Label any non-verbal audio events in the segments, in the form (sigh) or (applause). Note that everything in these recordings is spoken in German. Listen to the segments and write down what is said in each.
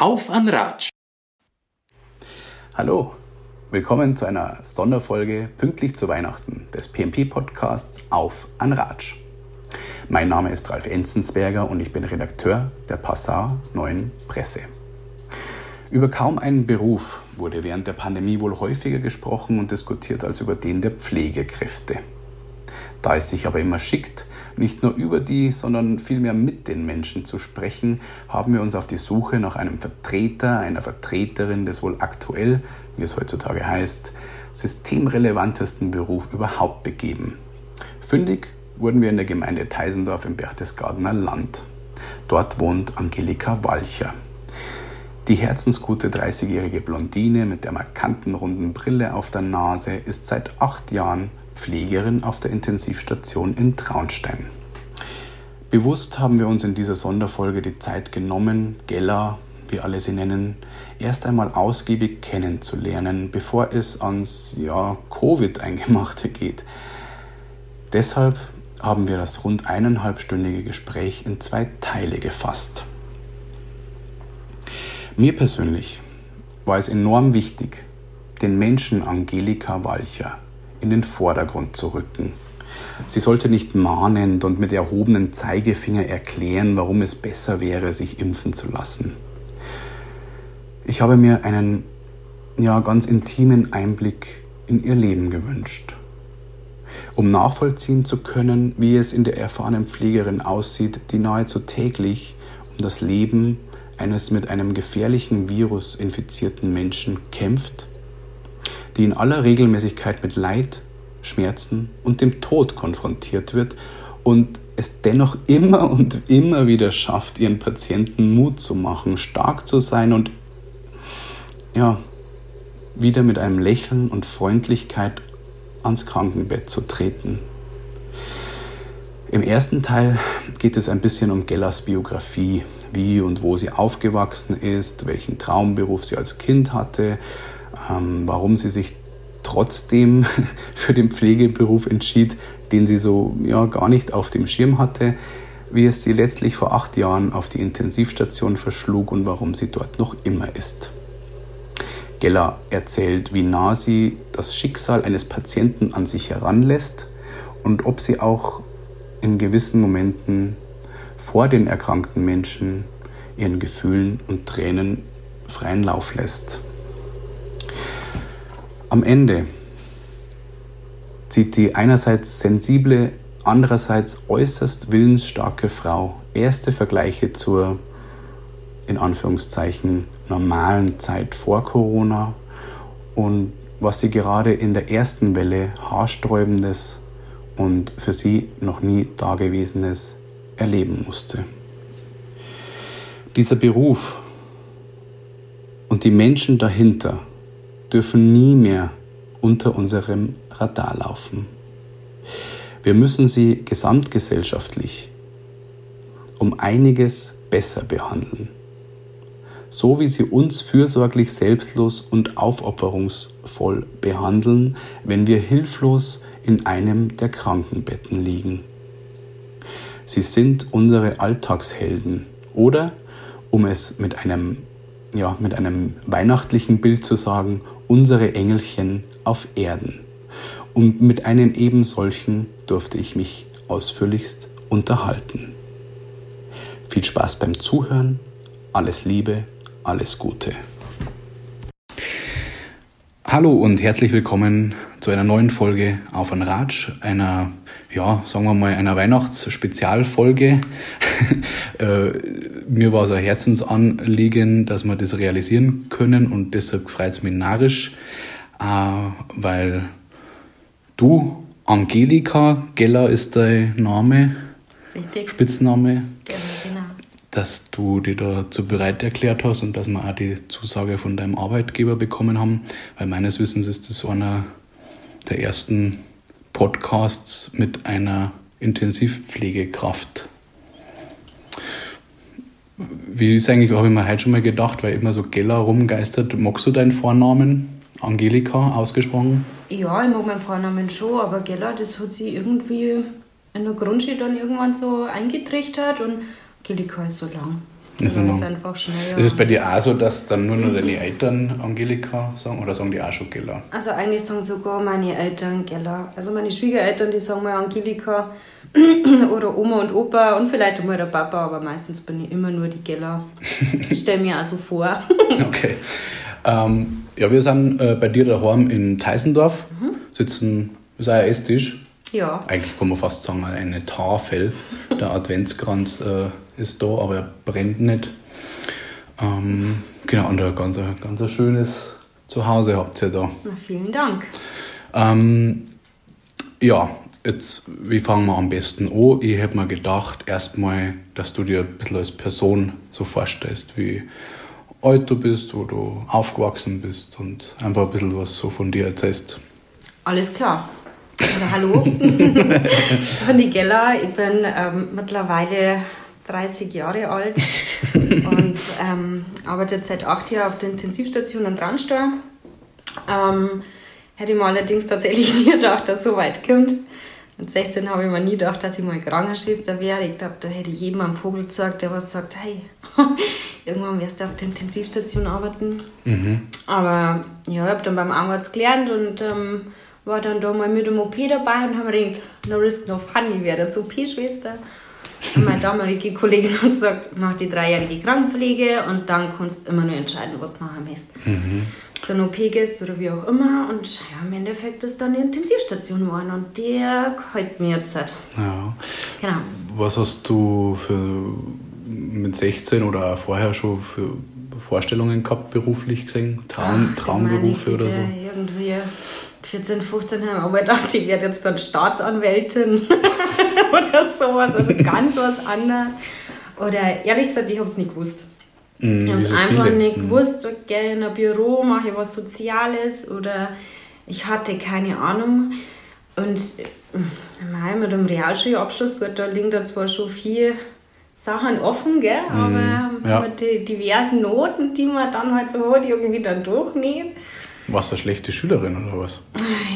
Auf an Ratsch! Hallo, willkommen zu einer Sonderfolge pünktlich zu Weihnachten des PMP-Podcasts Auf an Ratsch. Mein Name ist Ralf Enzensberger und ich bin Redakteur der Passar Neuen Presse. Über kaum einen Beruf wurde während der Pandemie wohl häufiger gesprochen und diskutiert als über den der Pflegekräfte. Da es sich aber immer schickt, nicht nur über die, sondern vielmehr mit den Menschen zu sprechen, haben wir uns auf die Suche nach einem Vertreter, einer Vertreterin des wohl aktuell, wie es heutzutage heißt, systemrelevantesten Beruf überhaupt begeben. Fündig wurden wir in der Gemeinde Teisendorf im Berchtesgadener Land. Dort wohnt Angelika Walcher. Die herzensgute 30-jährige Blondine mit der markanten runden Brille auf der Nase ist seit acht Jahren Pflegerin auf der Intensivstation in Traunstein. Bewusst haben wir uns in dieser Sonderfolge die Zeit genommen, Gella, wie alle sie nennen, erst einmal ausgiebig kennenzulernen, bevor es ans ja, Covid-Eingemachte geht. Deshalb haben wir das rund eineinhalbstündige Gespräch in zwei Teile gefasst. Mir persönlich war es enorm wichtig, den Menschen Angelika Walcher in den Vordergrund zu rücken. Sie sollte nicht mahnend und mit erhobenen Zeigefinger erklären, warum es besser wäre, sich impfen zu lassen. Ich habe mir einen ja ganz intimen Einblick in ihr Leben gewünscht, um nachvollziehen zu können, wie es in der erfahrenen Pflegerin aussieht, die nahezu täglich um das Leben eines mit einem gefährlichen Virus infizierten Menschen kämpft, die in aller Regelmäßigkeit mit Leid, Schmerzen und dem Tod konfrontiert wird und es dennoch (laughs) immer und immer wieder schafft, ihren Patienten Mut zu machen, stark zu sein und ja, wieder mit einem Lächeln und Freundlichkeit ans Krankenbett zu treten. Im ersten Teil geht es ein bisschen um Gellas Biografie, wie und wo sie aufgewachsen ist, welchen Traumberuf sie als Kind hatte, warum sie sich trotzdem (laughs) für den Pflegeberuf entschied, den sie so ja, gar nicht auf dem Schirm hatte, wie es sie letztlich vor acht Jahren auf die Intensivstation verschlug und warum sie dort noch immer ist. Geller erzählt, wie nah sie das Schicksal eines Patienten an sich heranlässt und ob sie auch in gewissen Momenten vor den erkrankten Menschen ihren Gefühlen und Tränen freien Lauf lässt. Am Ende zieht die einerseits sensible, andererseits äußerst willensstarke Frau erste Vergleiche zur in Anführungszeichen normalen Zeit vor Corona und was sie gerade in der ersten Welle haarsträubendes und für sie noch nie dagewesenes erleben musste. Dieser Beruf und die Menschen dahinter dürfen nie mehr unter unserem Radar laufen. Wir müssen sie gesamtgesellschaftlich um einiges besser behandeln, so wie sie uns fürsorglich selbstlos und aufopferungsvoll behandeln, wenn wir hilflos in einem der Krankenbetten liegen. Sie sind unsere Alltagshelden oder, um es mit einem, ja, mit einem weihnachtlichen Bild zu sagen, unsere Engelchen auf Erden. Und mit einem ebensolchen durfte ich mich ausführlichst unterhalten. Viel Spaß beim Zuhören, alles Liebe, alles Gute. Hallo und herzlich willkommen zu einer neuen Folge auf ein Ratsch, einer, ja, sagen wir mal, einer Weihnachtsspezialfolge. (laughs) äh, mir war es ein Herzensanliegen, dass wir das realisieren können und deshalb freut es mich narrisch, äh, weil du, Angelika Geller ist dein Name, Richtig. Spitzname, Genau, genau. dass du dich dazu bereit erklärt hast und dass wir auch die Zusage von deinem Arbeitgeber bekommen haben, weil meines Wissens ist das einer der ersten Podcasts mit einer Intensivpflegekraft. Wie ist eigentlich, habe ich mir heute schon mal gedacht, weil immer so Geller rumgeistert. Magst du deinen Vornamen? Angelika ausgesprochen? Ja, ich mag meinen Vornamen schon, aber Gella, das hat sich irgendwie in der Grundschule dann irgendwann so eingetrichtert und Angelika ist so lang. Also dann noch- ist einfach schnell. Ist es bei dir auch so, dass dann nur noch deine Eltern Angelika sagen oder sagen die auch schon Gela? Also eigentlich sagen sogar meine Eltern Gella. Also meine Schwiegereltern, die sagen mal Angelika (clears throat) oder Oma und Opa und vielleicht auch mal der Papa, aber meistens bin ich immer nur die Gella. (laughs) Ich stelle mir also vor. (laughs) Okay. Ähm, ja, wir sind äh, bei dir daheim in Teisendorf, sitzen, ist auch ein Esstisch. ja, Eigentlich kann man fast sagen, eine Tafel. Der Adventskranz äh, ist da, aber er brennt nicht. Ähm, genau, und ein ganz, ganz ein schönes Zuhause habt ihr da. na, vielen Dank. Ähm, ja, jetzt, wie fangen wir am besten an? Ich hätte mir gedacht, erstmal, dass du dir ein bisschen als Person so vorstellst, wie alt du bist, wo du aufgewachsen bist und einfach ein bisschen was so von dir erzählst. Alles klar. Also, hallo, ich bin die Gella. Ich bin ähm, mittlerweile 30 Jahre alt (laughs) und ähm, arbeite seit acht Jahren auf der Intensivstation in Dranstall. Ähm, hätte ich mir allerdings tatsächlich (laughs) nie gedacht, dass es so weit kommt. Mit 16 habe ich mir nie gedacht, dass ich mal Krankenschwester wäre. Ich glaube, da hätte jedem einen Vogel gesagt, der was sagt, hey, (laughs) irgendwann wirst du auf der Intensivstation arbeiten. Aber ja, ich habe dann beim Arzt gelernt und ähm, war dann da mal mit dem OP dabei und habe mir gedacht, no risk, no fun, ich werde jetzt OP-Schwester. Und meine damalige Kollegin hat gesagt, mach die dreijährige Krankenpflege und dann kannst du immer nur entscheiden, was du machen willst. So eine OP gehst oder wie auch immer. Und ja, im Endeffekt ist dann die Intensivstation geworden und der gefällt mir jetzt. Halt. Ja. Genau. Was hast du für mit 16 oder vorher schon für Vorstellungen gehabt, beruflich gesehen? Traum, Ach, Traumberufe oder so? Irgendwie 14, 15 haben aber gedacht, ich werde jetzt dann Staatsanwältin (laughs) oder sowas, also ganz was anderes. Oder ehrlich gesagt, ich habe es nicht gewusst. Mhm, Ich habe es einfach viele. nicht Mhm. gewusst, gehe in ein Büro, mache ich was Soziales oder ich hatte keine Ahnung. Und äh, mei, mit dem Realschulabschluss, gut, da liegen da zwar schon viele Sachen offen, gell? aber Mhm. ja. mit den diversen Noten, die man dann halt so hat, irgendwie dann durchnehmen. Warst du eine schlechte Schülerin oder was?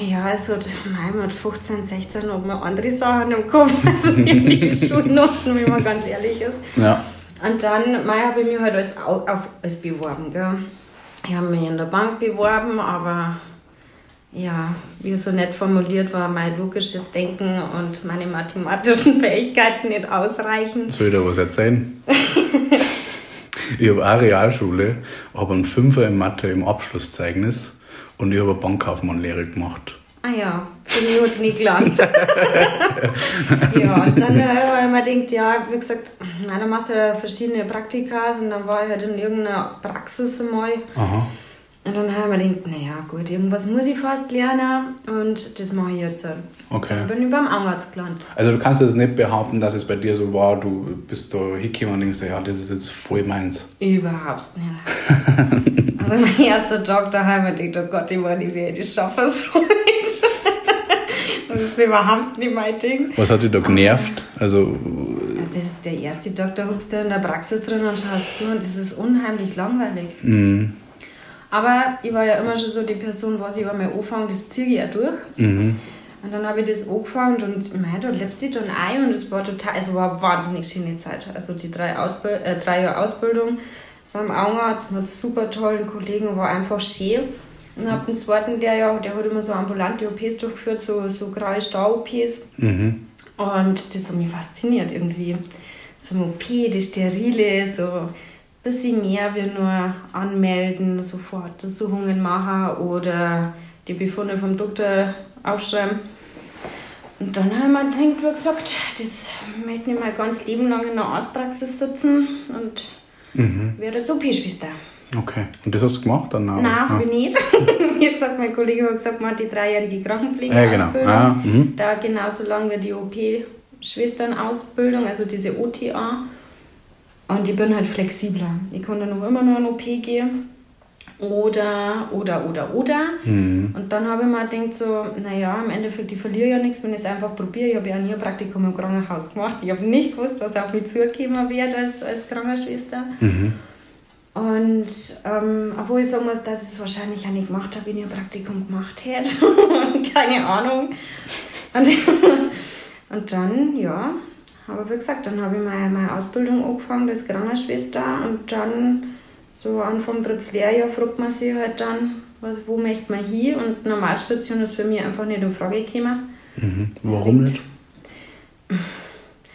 Ja, also mei, mit 15, 16 hat man andere Sachen im Kopf, (laughs) also die (laughs) Schulnoten, wenn man ganz ehrlich ist. Ja. Und dann Mai habe ich mich halt als, Au- auf alles beworben. Gell? Ich habe mich in der Bank beworben, aber ja, wie so nett formuliert war, mein logisches Denken und meine mathematischen (laughs) Fähigkeiten nicht ausreichend. Soll ich dir was erzählen? ich habe auch Realschule, habe einen Fünfer in Mathe im Abschlusszeugnis und ich habe eine Bankkaufmannlehre gemacht. Ah ja, hat es nicht gelangt. ja, und dann äh, habe ich mir gedacht, ja, wie gesagt, na, dann machst du ja verschiedene Praktikas und dann war ich halt in irgendeiner Praxis einmal. Aha. Und dann habe ich mir gedacht, naja, gut, irgendwas muss ich fast lernen und das mache ich jetzt. halt. Okay. Dann bin ich beim Arzt gelandet. Also du kannst jetzt nicht behaupten, dass es bei dir so war, du bist da hingekommen und denkst, ja, das ist jetzt voll meins. Überhaupt nicht. also mein erster Tag daheim, ich dachte, oh Gott, ich weiß nicht, wie ich das schaffen soll. (laughs) das ist überhaupt nicht mein Ding. Was hat dich da genervt? Also, Das ist der erste Tag, da hockst du in der Praxis drin und schaust zu und das ist unheimlich langweilig. mh, Aber ich war ja immer schon so die Person, was ich einmal anfange, das ziehe ich ja durch. mhm. Und dann habe ich das angefangen und mei, da lebst du dann ein und es war total, also war eine wahnsinnig schöne Zeit. Also die drei, Ausbild äh, drei Jahre Ausbildung beim Augenarzt mit super tollen Kollegen war einfach schön. Und hab den zweiten, der ja, der hat immer so ambulante OPs durchgeführt, so, so graue Stau-OPs. Mhm. Und das hat mich fasziniert irgendwie. So ein OP, das Sterile, so ein bisschen mehr wie nur anmelden, sofort Untersuchungen machen oder die Befunde vom Doktor aufschreiben. Und dann haben wir gedacht, wie gesagt, das möchte ich mein ganzes Leben lang in der Arztpraxis sitzen und Mhm. werde jetzt OP-Schwester. Okay. Und das hast du gemacht dann? Nein, ja. habe ich nicht. (laughs) Wie gesagt, mein Kollege hat gesagt, man hat die dreijährige Ja, Krankenpflegeausbildung. genau. Ah, mhm. Da genauso lang wie die OP-Schwesternausbildung, also diese OTA. Und ich bin halt flexibler. Ich kann dann auch immer noch in OP gehen. Oder, oder, oder, oder. Mhm. Und dann habe ich mir gedacht, so, naja, im Endeffekt, ich verliere ja nichts, wenn ich es einfach probiere. Ich habe ja nie ein Praktikum im Krankenhaus gemacht. Ich habe nicht gewusst, was auf mich zugekommen wird als, als Krankenschwester. Mhm. Und ähm, obwohl ich sagen muss, dass ich es wahrscheinlich auch nicht gemacht habe, wenn ich ein Praktikum gemacht hätte. (laughs) Keine Ahnung. Und, (laughs) und dann, ja, aber wie gesagt, dann habe ich meine, meine Ausbildung angefangen als Krankenschwester und dann so Anfang drittes Lehrjahr fragt man sich halt dann, was, wo möchte man hin und Normalstation ist für mich einfach nicht in Frage gekommen. Mhm. Warum nicht? (laughs)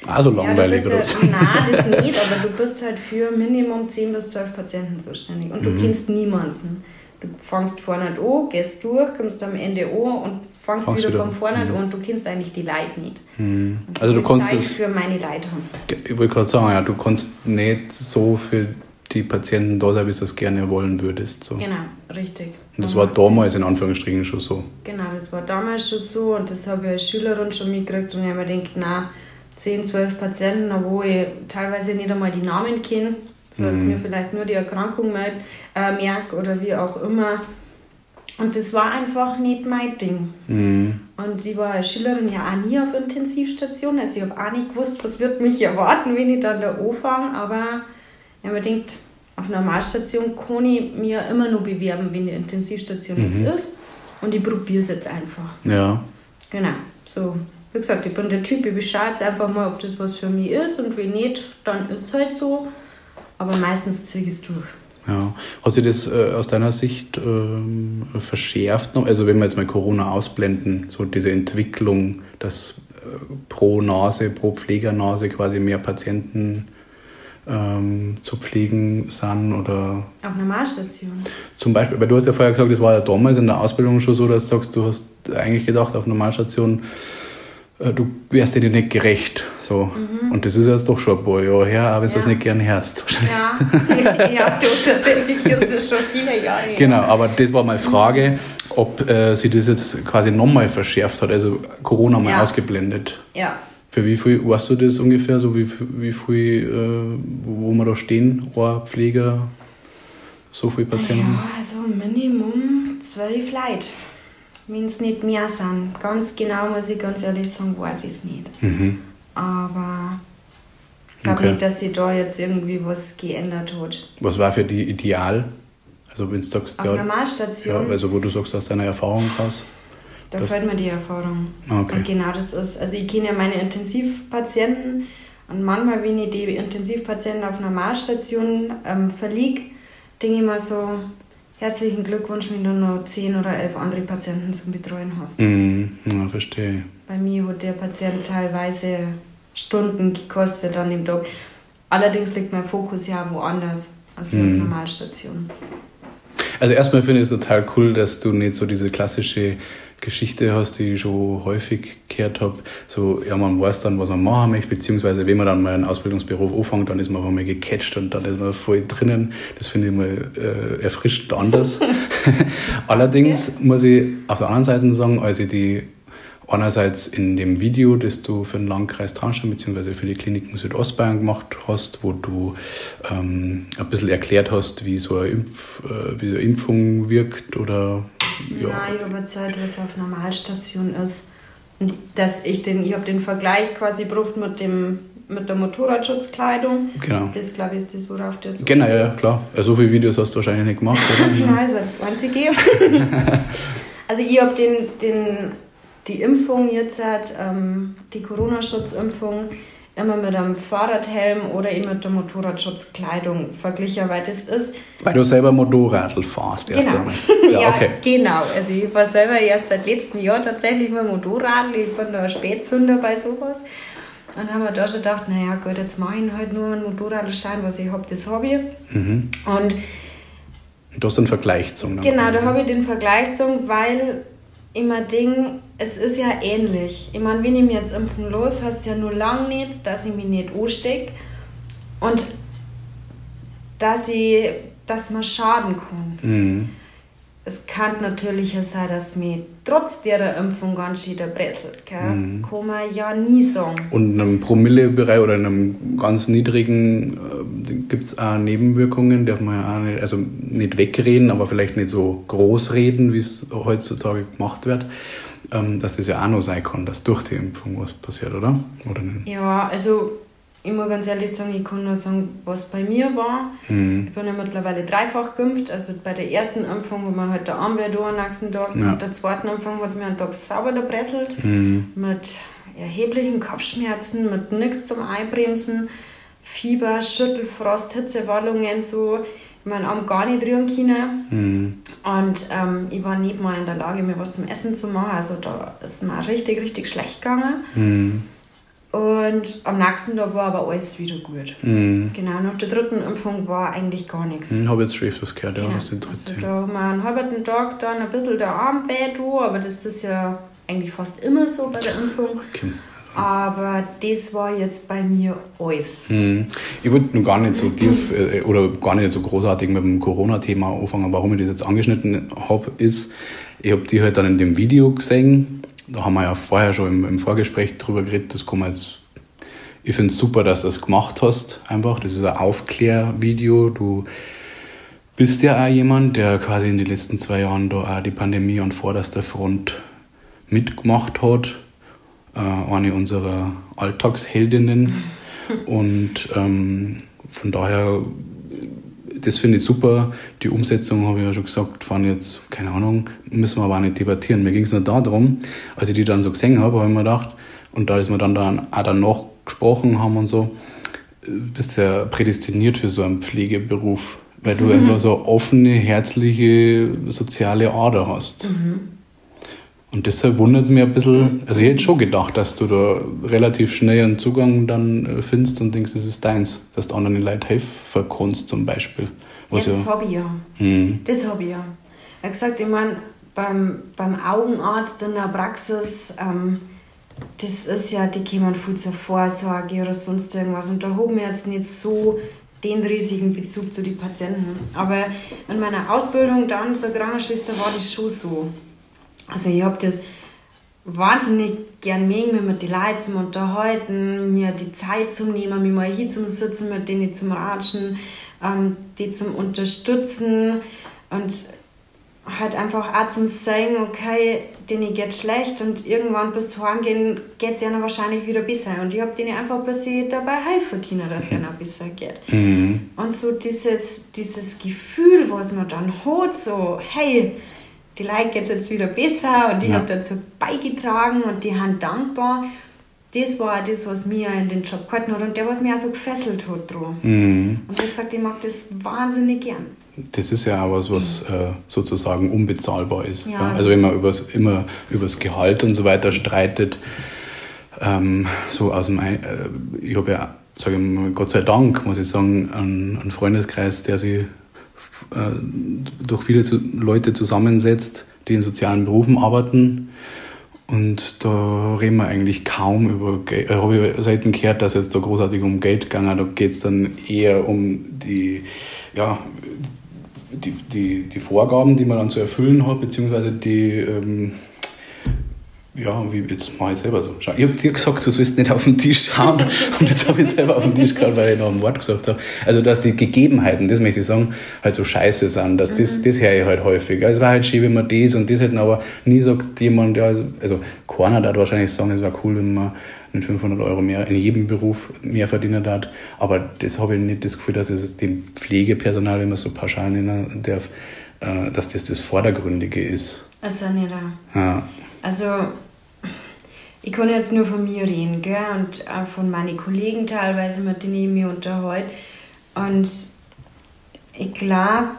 Also langweilig ja, oder was? Ja, nein, das nicht, aber du bist halt für Minimum 10 bis 12 Patienten zuständig und du mhm. kennst niemanden. Du fängst vorne an, gehst durch, kommst am Ende an und fängst, fängst wieder, wieder, von vorne mhm. an und du kennst eigentlich die Leute nicht. Mhm. Also du kannst es für meine Leute haben. Ich wollte gerade sagen, ja, du kannst nicht so für die Patienten da sein, wie du es gerne wollen würdest. So. Genau, richtig. Und das war damals in Anführungsstrichen schon so. Genau, das war damals schon so und das habe ich als Schülerin schon mitgekriegt und ich habe mir gedacht, na 10, 12 Patienten, wo ich teilweise nicht einmal die Namen kenne, dass mhm. mir vielleicht nur die Erkrankung merkt, äh, merke oder wie auch immer. Und das war einfach nicht mein Ding. Mhm. Und ich war als Schülerin ja auch nie auf Intensivstation. Also ich habe auch nicht gewusst, was wird mich erwarten, wenn ich dann da anfange. Aber habe mir gedacht, auf Normalstation kann ich mich ja immer noch bewerben, wenn die Intensivstation mhm. nichts ist. Und ich probiere es jetzt einfach. Ja. Genau. So, wie gesagt, ich bin der Typ, ich beschaue jetzt einfach mal, ob das was für mich ist. Und wenn nicht, dann ist es halt so. Aber meistens ziehe ich es durch. Ja. Hat sich das äh, aus deiner Sicht ähm, verschärft noch? Also wenn wir jetzt mal Corona ausblenden, so diese Entwicklung, dass äh, pro Nase, pro Pflegernase quasi mehr Patienten ähm, zu pflegen sind oder... Auf Normalstation? Zum Beispiel, weil du hast ja vorher gesagt, das war ja damals in der Ausbildung schon so, dass du sagst, du hast eigentlich gedacht, auf Normalstation du wärst dir nicht gerecht. So. Mhm. Und das ist jetzt doch schon ein paar Jahre her, aber wenn ja. du das nicht gern hörst. (laughs) Ja, (laughs) ja du, tatsächlich ist das schon viele Jahre her. Genau, aber das war meine Frage, ob äh, sich das jetzt quasi nochmal verschärft hat, also Corona mal ja. ausgeblendet. Ja. Für wie viel, weißt du das ungefähr, so wie, wie viel, äh, wo wir da stehen, Ohrpfleger, so viele Patienten? Ja, also Minimum zwölf Leute wenn es nicht mehr sind. Ganz genau muss ich ganz ehrlich sagen, weiß ich es nicht. Mhm. Aber ich glaube okay. nicht, dass sich da jetzt irgendwie was geändert hat. Was war für die ideal? Also wenn du sagst, Auf ja, Normalstation. Ja, also wo du sagst, aus deiner Erfahrung raus. Da fällt mir die Erfahrung. Okay. Und genau das ist. Also ich kenne ja meine Intensivpatienten und manchmal, wenn ich die Intensivpatienten auf Normalstation ähm, verliege, denke ich mir so, herzlichen Glückwunsch, wenn du noch zehn oder elf andere Patienten zum Betreuen hast. Mhm, ja, verstehe. Bei mir hat der Patient teilweise Stunden gekostet an dem Tag. Allerdings liegt mein Fokus ja woanders als mhm. auf der Normalstation. Also erstmal finde ich es total cool, dass du nicht so diese klassische Geschichte hast, die ich schon häufig gehört habe. So, ja, man weiß dann, was man machen möchte, beziehungsweise wenn man dann mal einen Ausbildungsberuf anfängt, dann ist man mal gecatcht und dann ist man voll drinnen. Das finde ich mal äh, erfrischend anders. (laughs) (laughs) Allerdings okay. muss ich auf der anderen Seite sagen, als ich die einerseits in dem Video, das du für den Landkreis Traunstein bzw. für die Kliniken Südostbayern gemacht hast, wo du ähm, ein bisschen erklärt hast, wie so eine, Impf, äh, wie so eine Impfung wirkt oder ja. Nein, ich habe Zeit, was auf Normalstation ist. Und dass ich den, ich habe den Vergleich quasi gebraucht mit dem mit der Motorradschutzkleidung. Genau. Das glaube ich ist das, worauf du jetzt Genau, ja, klar. Ja, so viele Videos hast du wahrscheinlich nicht gemacht, oder? (laughs) Nein, ist das einzige. (laughs) also ich habe den, den, die Impfung jetzt, ähm, die Corona-Schutzimpfung, immer mit einem Fahrradhelm oder eben mit der Motorradschutzkleidung verglichen, weil das ist... Weil du selber Motorradl fahrst erst genau. einmal. (laughs) Ja, ja, okay. genau. Also ich fahre selber erst seit letztem Jahr tatsächlich mit Motorradl. Ich bin da Spätzünder bei sowas. Dann haben wir da schon gedacht, naja gut, jetzt mache ich halt nur einen Motorradschein, was ich habe, das habe ich. Mhm. Und Du hast einen Vergleich zum. Genau, da habe ich den Vergleich zum, weil immer Ding, es ist ja ähnlich. Ich meine, wenn ich mir jetzt impfen los, heißt es ja nur lang nicht, dass ich mich nicht anstecke und dass, ich, dass man schaden kann. Mhm. Es kann natürlich sein, dass mich trotz der Impfung ganz schön erpresselt. Mhm. Kann man ja nie sagen. Und in einem Promillebereich oder in einem ganz niedrigen äh, gibt es auch Nebenwirkungen, darf man ja auch nicht, also nicht wegreden, aber vielleicht nicht so groß reden, wie es heutzutage gemacht wird. Ähm, dass das ja auch noch sein kann, dass durch die Impfung was passiert, oder? oder nicht? Ja, also ich muss ganz ehrlich sagen, ich kann nur sagen, was bei mir war. Mhm. Ich bin ja mittlerweile dreifach geimpft. Also bei der ersten Impfung wo man halt der Arm wieder am nächsten Tag. Ja. Mit der zweiten Impfung hat es mir einen Tag sauber erpresselt. Mhm. Mit erheblichen Kopfschmerzen mit nichts zum Einbremsen, Fieber, Schüttelfrost, Hitzewallungen, so meinen Arm gar nicht rühren können. Mhm. Und ähm, ich war nicht mal in der Lage, mir was zum Essen zu machen. Also da ist mir richtig, richtig schlecht gegangen. Mhm. Und am nächsten Tag war aber alles wieder gut. Mhm. Genau, nach der dritten Impfung war eigentlich gar nichts. Ich habe jetzt schon öfters gehört, ja, genau. was den also Da haben wir einen halben Tag dann ein bisschen der Arm weh, aber das ist ja eigentlich fast immer so bei der Impfung. Okay. Aber das war jetzt bei mir alles. Hm. Ich würde nur gar nicht so tief äh, oder gar nicht so großartig mit dem Corona-Thema anfangen. Warum ich das jetzt angeschnitten habe, ist, ich habe die halt dann in dem Video gesehen. Da haben wir ja vorher schon im, im Vorgespräch drüber geredet. Das kann man jetzt. Ich finde es super, dass du das gemacht hast. Einfach. Das ist ein Aufklärvideo. Du bist ja auch jemand, der quasi in den letzten zwei Jahren da auch die Pandemie an vorderster Front mitgemacht hat eine unserer Alltagsheldinnen. (laughs) Und ähm, von daher, das finde ich super. Die Umsetzung, habe ich ja schon gesagt, fand jetzt, keine Ahnung, müssen wir aber auch nicht debattieren. Mir ging es nur darum, als ich die dann so gesehen habe, habe ich mir gedacht, und da ist mir dann, dann auch danach gesprochen haben und so, bist ja prädestiniert für so einen Pflegeberuf, weil du mhm. einfach so offene, herzliche, soziale Ader hast. Mhm. Und deshalb wundert es mich ein bisschen, also ich hätte schon gedacht, dass du da relativ schnell einen Zugang dann äh, findest und denkst, das ist deins, dass du anderen Leuten helfen kannst zum Beispiel. Was ja, das ja, habe ich ja. Hm. Das habe ich ja. Er hat gesagt, ich meine, beim, beim Augenarzt in der Praxis, ähm, das ist ja, die kommen viel zur Vorsorge oder sonst irgendwas. Und da haben wir jetzt nicht so den riesigen Bezug zu den Patienten. Aber in meiner Ausbildung dann zur Krankenschwester war das schon so. Also ich habe das wahnsinnig gern mögen, mit die Leute zum unterhalten, mir die Zeit zum nehmen, mich mal hier zum Sitzen, mit denen zum Ratschen, ähm, die zum Unterstützen und halt einfach auch zum sagen, okay, denen geht schlecht und irgendwann bis heimgehen geht es ihnen wahrscheinlich wieder besser. Und ich habe denen einfach bis sie dabei helfen können, dass es ihnen besser geht. Mhm. Und so dieses, dieses Gefühl, was man dann hat, so, hey, die Leute geht es jetzt wieder besser und die ja. haben dazu beigetragen und die haben dankbar. Das war das, was mir in den Job gehalten hat und der, was mir auch so gefesselt hat. Mhm. Und ich habe gesagt, ich mag das wahnsinnig gern. Das ist ja auch was, was mhm. äh, sozusagen unbezahlbar ist. Ja. Ja? Also wenn man übers, immer über das Gehalt und so weiter streitet, ähm, so aus dem, äh, ich habe ja, sage ich mal, Gott sei Dank, muss ich sagen, einen, einen Freundeskreis, der sich äh, durch viele Leute zusammensetzt, die in sozialen Berufen arbeiten. Und da reden wir eigentlich kaum über Geld. Äh, habe ich selten gehört, dass es da großartig um Geld gegangen Da geht es dann eher um die, ja, die, die, die Vorgaben, die man dann zu erfüllen hat, beziehungsweise die, ähm, ja, wie jetzt mache ich selber so. Schau, ich habe dir gesagt, du sollst nicht auf den Tisch schauen (laughs) und jetzt habe ich selber auf den Tisch geschaut, weil ich noch ein Wort gesagt habe. Also, dass die Gegebenheiten, das möchte ich sagen, halt so scheiße sind, dass das, mhm. das höre ich halt häufig. Also, es war halt schön, wenn man das und das hätten, aber nie sagt jemand, ja, also, also keiner hat wahrscheinlich sagen, es war cool, wenn man mit 500 Euro mehr in jedem Beruf mehr verdienen hat. Aber das habe ich nicht das Gefühl, dass es dem Pflegepersonal, wenn man so pauschal nennen darf, äh, dass das das Vordergründige ist. Also nicht. Ja. Also ich kann jetzt nur von mir reden, gell? und auch von meinen Kollegen teilweise, mit denen ich mich unterhalte. Und ich glaube,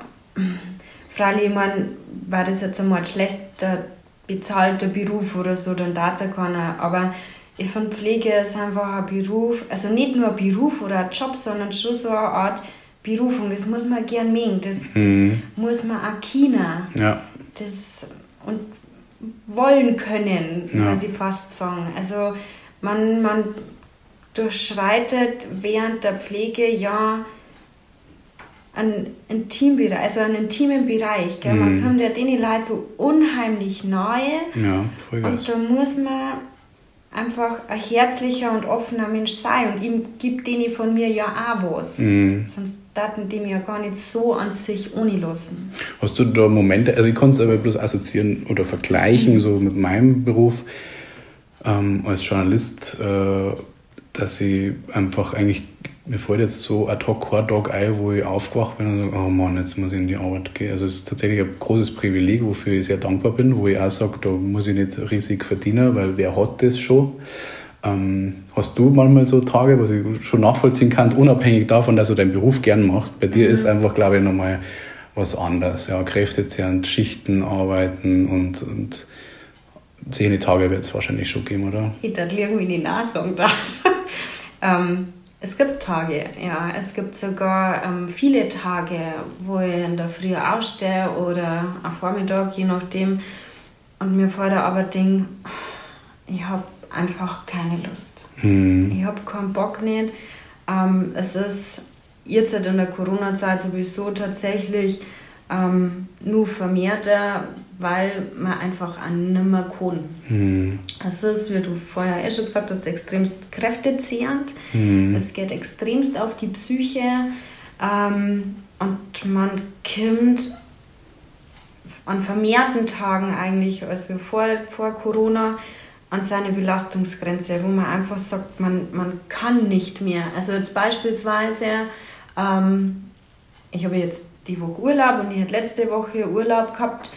freilich, ich meine, war das jetzt einmal ein schlechter bezahlter Beruf oder so, dann es keiner. Aber ich finde, Pflege ist einfach ein Beruf, also nicht nur ein Beruf oder ein Job, sondern schon so eine Art Berufung. Das muss man gern mögen, das, das mhm. muss man auch kennen. Ja. Das, und wollen können, ja. ich fast sagen. Also man, man durchschreitet während der Pflege ja einen Intimbereich, also einen intimen Bereich. Gell? Mhm. Man kommt ja denen Leuten so unheimlich nahe. Ja, voll Und da muss man einfach ein herzlicher und offener Mensch sein und ihm gibt denen von mir ja auch was. Mhm. Sonst Daten, die mir gar nicht so an sich ohne lassen. Hast du da Momente, also ich kann es aber bloß assoziieren oder vergleichen, mhm. so mit meinem Beruf ähm, als Journalist, äh, dass ich einfach eigentlich, mir fällt jetzt so ad hoc Tag ein, wo ich aufgewacht bin und sage, oh Mann, jetzt muss ich in die Arbeit gehen. Also es ist tatsächlich ein großes Privileg, wofür ich sehr dankbar bin, wo ich auch sage, da muss ich nicht riesig verdienen, weil wer hat das schon? Ähm, hast du manchmal so Tage, was ich schon nachvollziehen kann, unabhängig davon, dass du deinen Beruf gern machst? Bei dir mhm. ist einfach, glaube ich, nochmal was anderes. Ja, Kräftezehrend, Schichten arbeiten und, und zehn Tage wird es wahrscheinlich schon geben, oder? Ich dachte irgendwie in die Nase und (laughs) ähm, es gibt Tage, ja. Es gibt sogar ähm, viele Tage, wo ich in der Früh aufstehe oder am Vormittag, je nachdem, und mir vor der Arbeit denke, ich habe einfach keine Lust. Mhm. Ich habe keinen Bock nicht. Ähm, es ist jetzt in der Corona-Zeit sowieso tatsächlich ähm, nur vermehrter, weil man einfach an nimmer kann. Mhm. Es ist, wie du vorher eh schon gesagt hast, extremst kräftezehrend. Mhm. Es geht extremst auf die Psyche ähm, und man kommt an vermehrten Tagen eigentlich, als wir vor, vor Corona, an seine Belastungsgrenze, wo man einfach sagt, man, man kann nicht mehr. Also jetzt beispielsweise, ähm, ich habe jetzt die Woche Urlaub und ich hatte letzte Woche Urlaub gehabt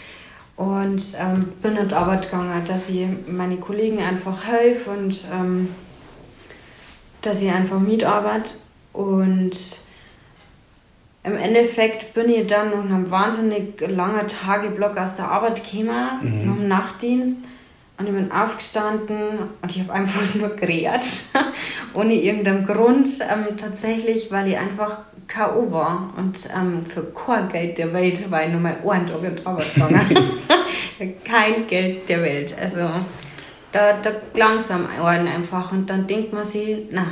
und ähm, bin in die Arbeit gegangen, dass ich meine Kollegen einfach helfe und ähm, dass ich einfach mitarbeite und im Endeffekt bin ich dann nach einem wahnsinnig langen Tageblock aus der Arbeit gekommen, mhm. nach dem Nachtdienst. Und ich bin aufgestanden und ich habe einfach (laughs) nur geredet, ohne irgendeinen Grund. Ähm, tatsächlich, weil ich einfach K.O. war. Und ähm, für kein Geld der Welt war ich nur mal Arbeit gegangen. (laughs) Kein Geld der Welt. Also da, da langsam einen einfach. Und dann denkt man sich, na.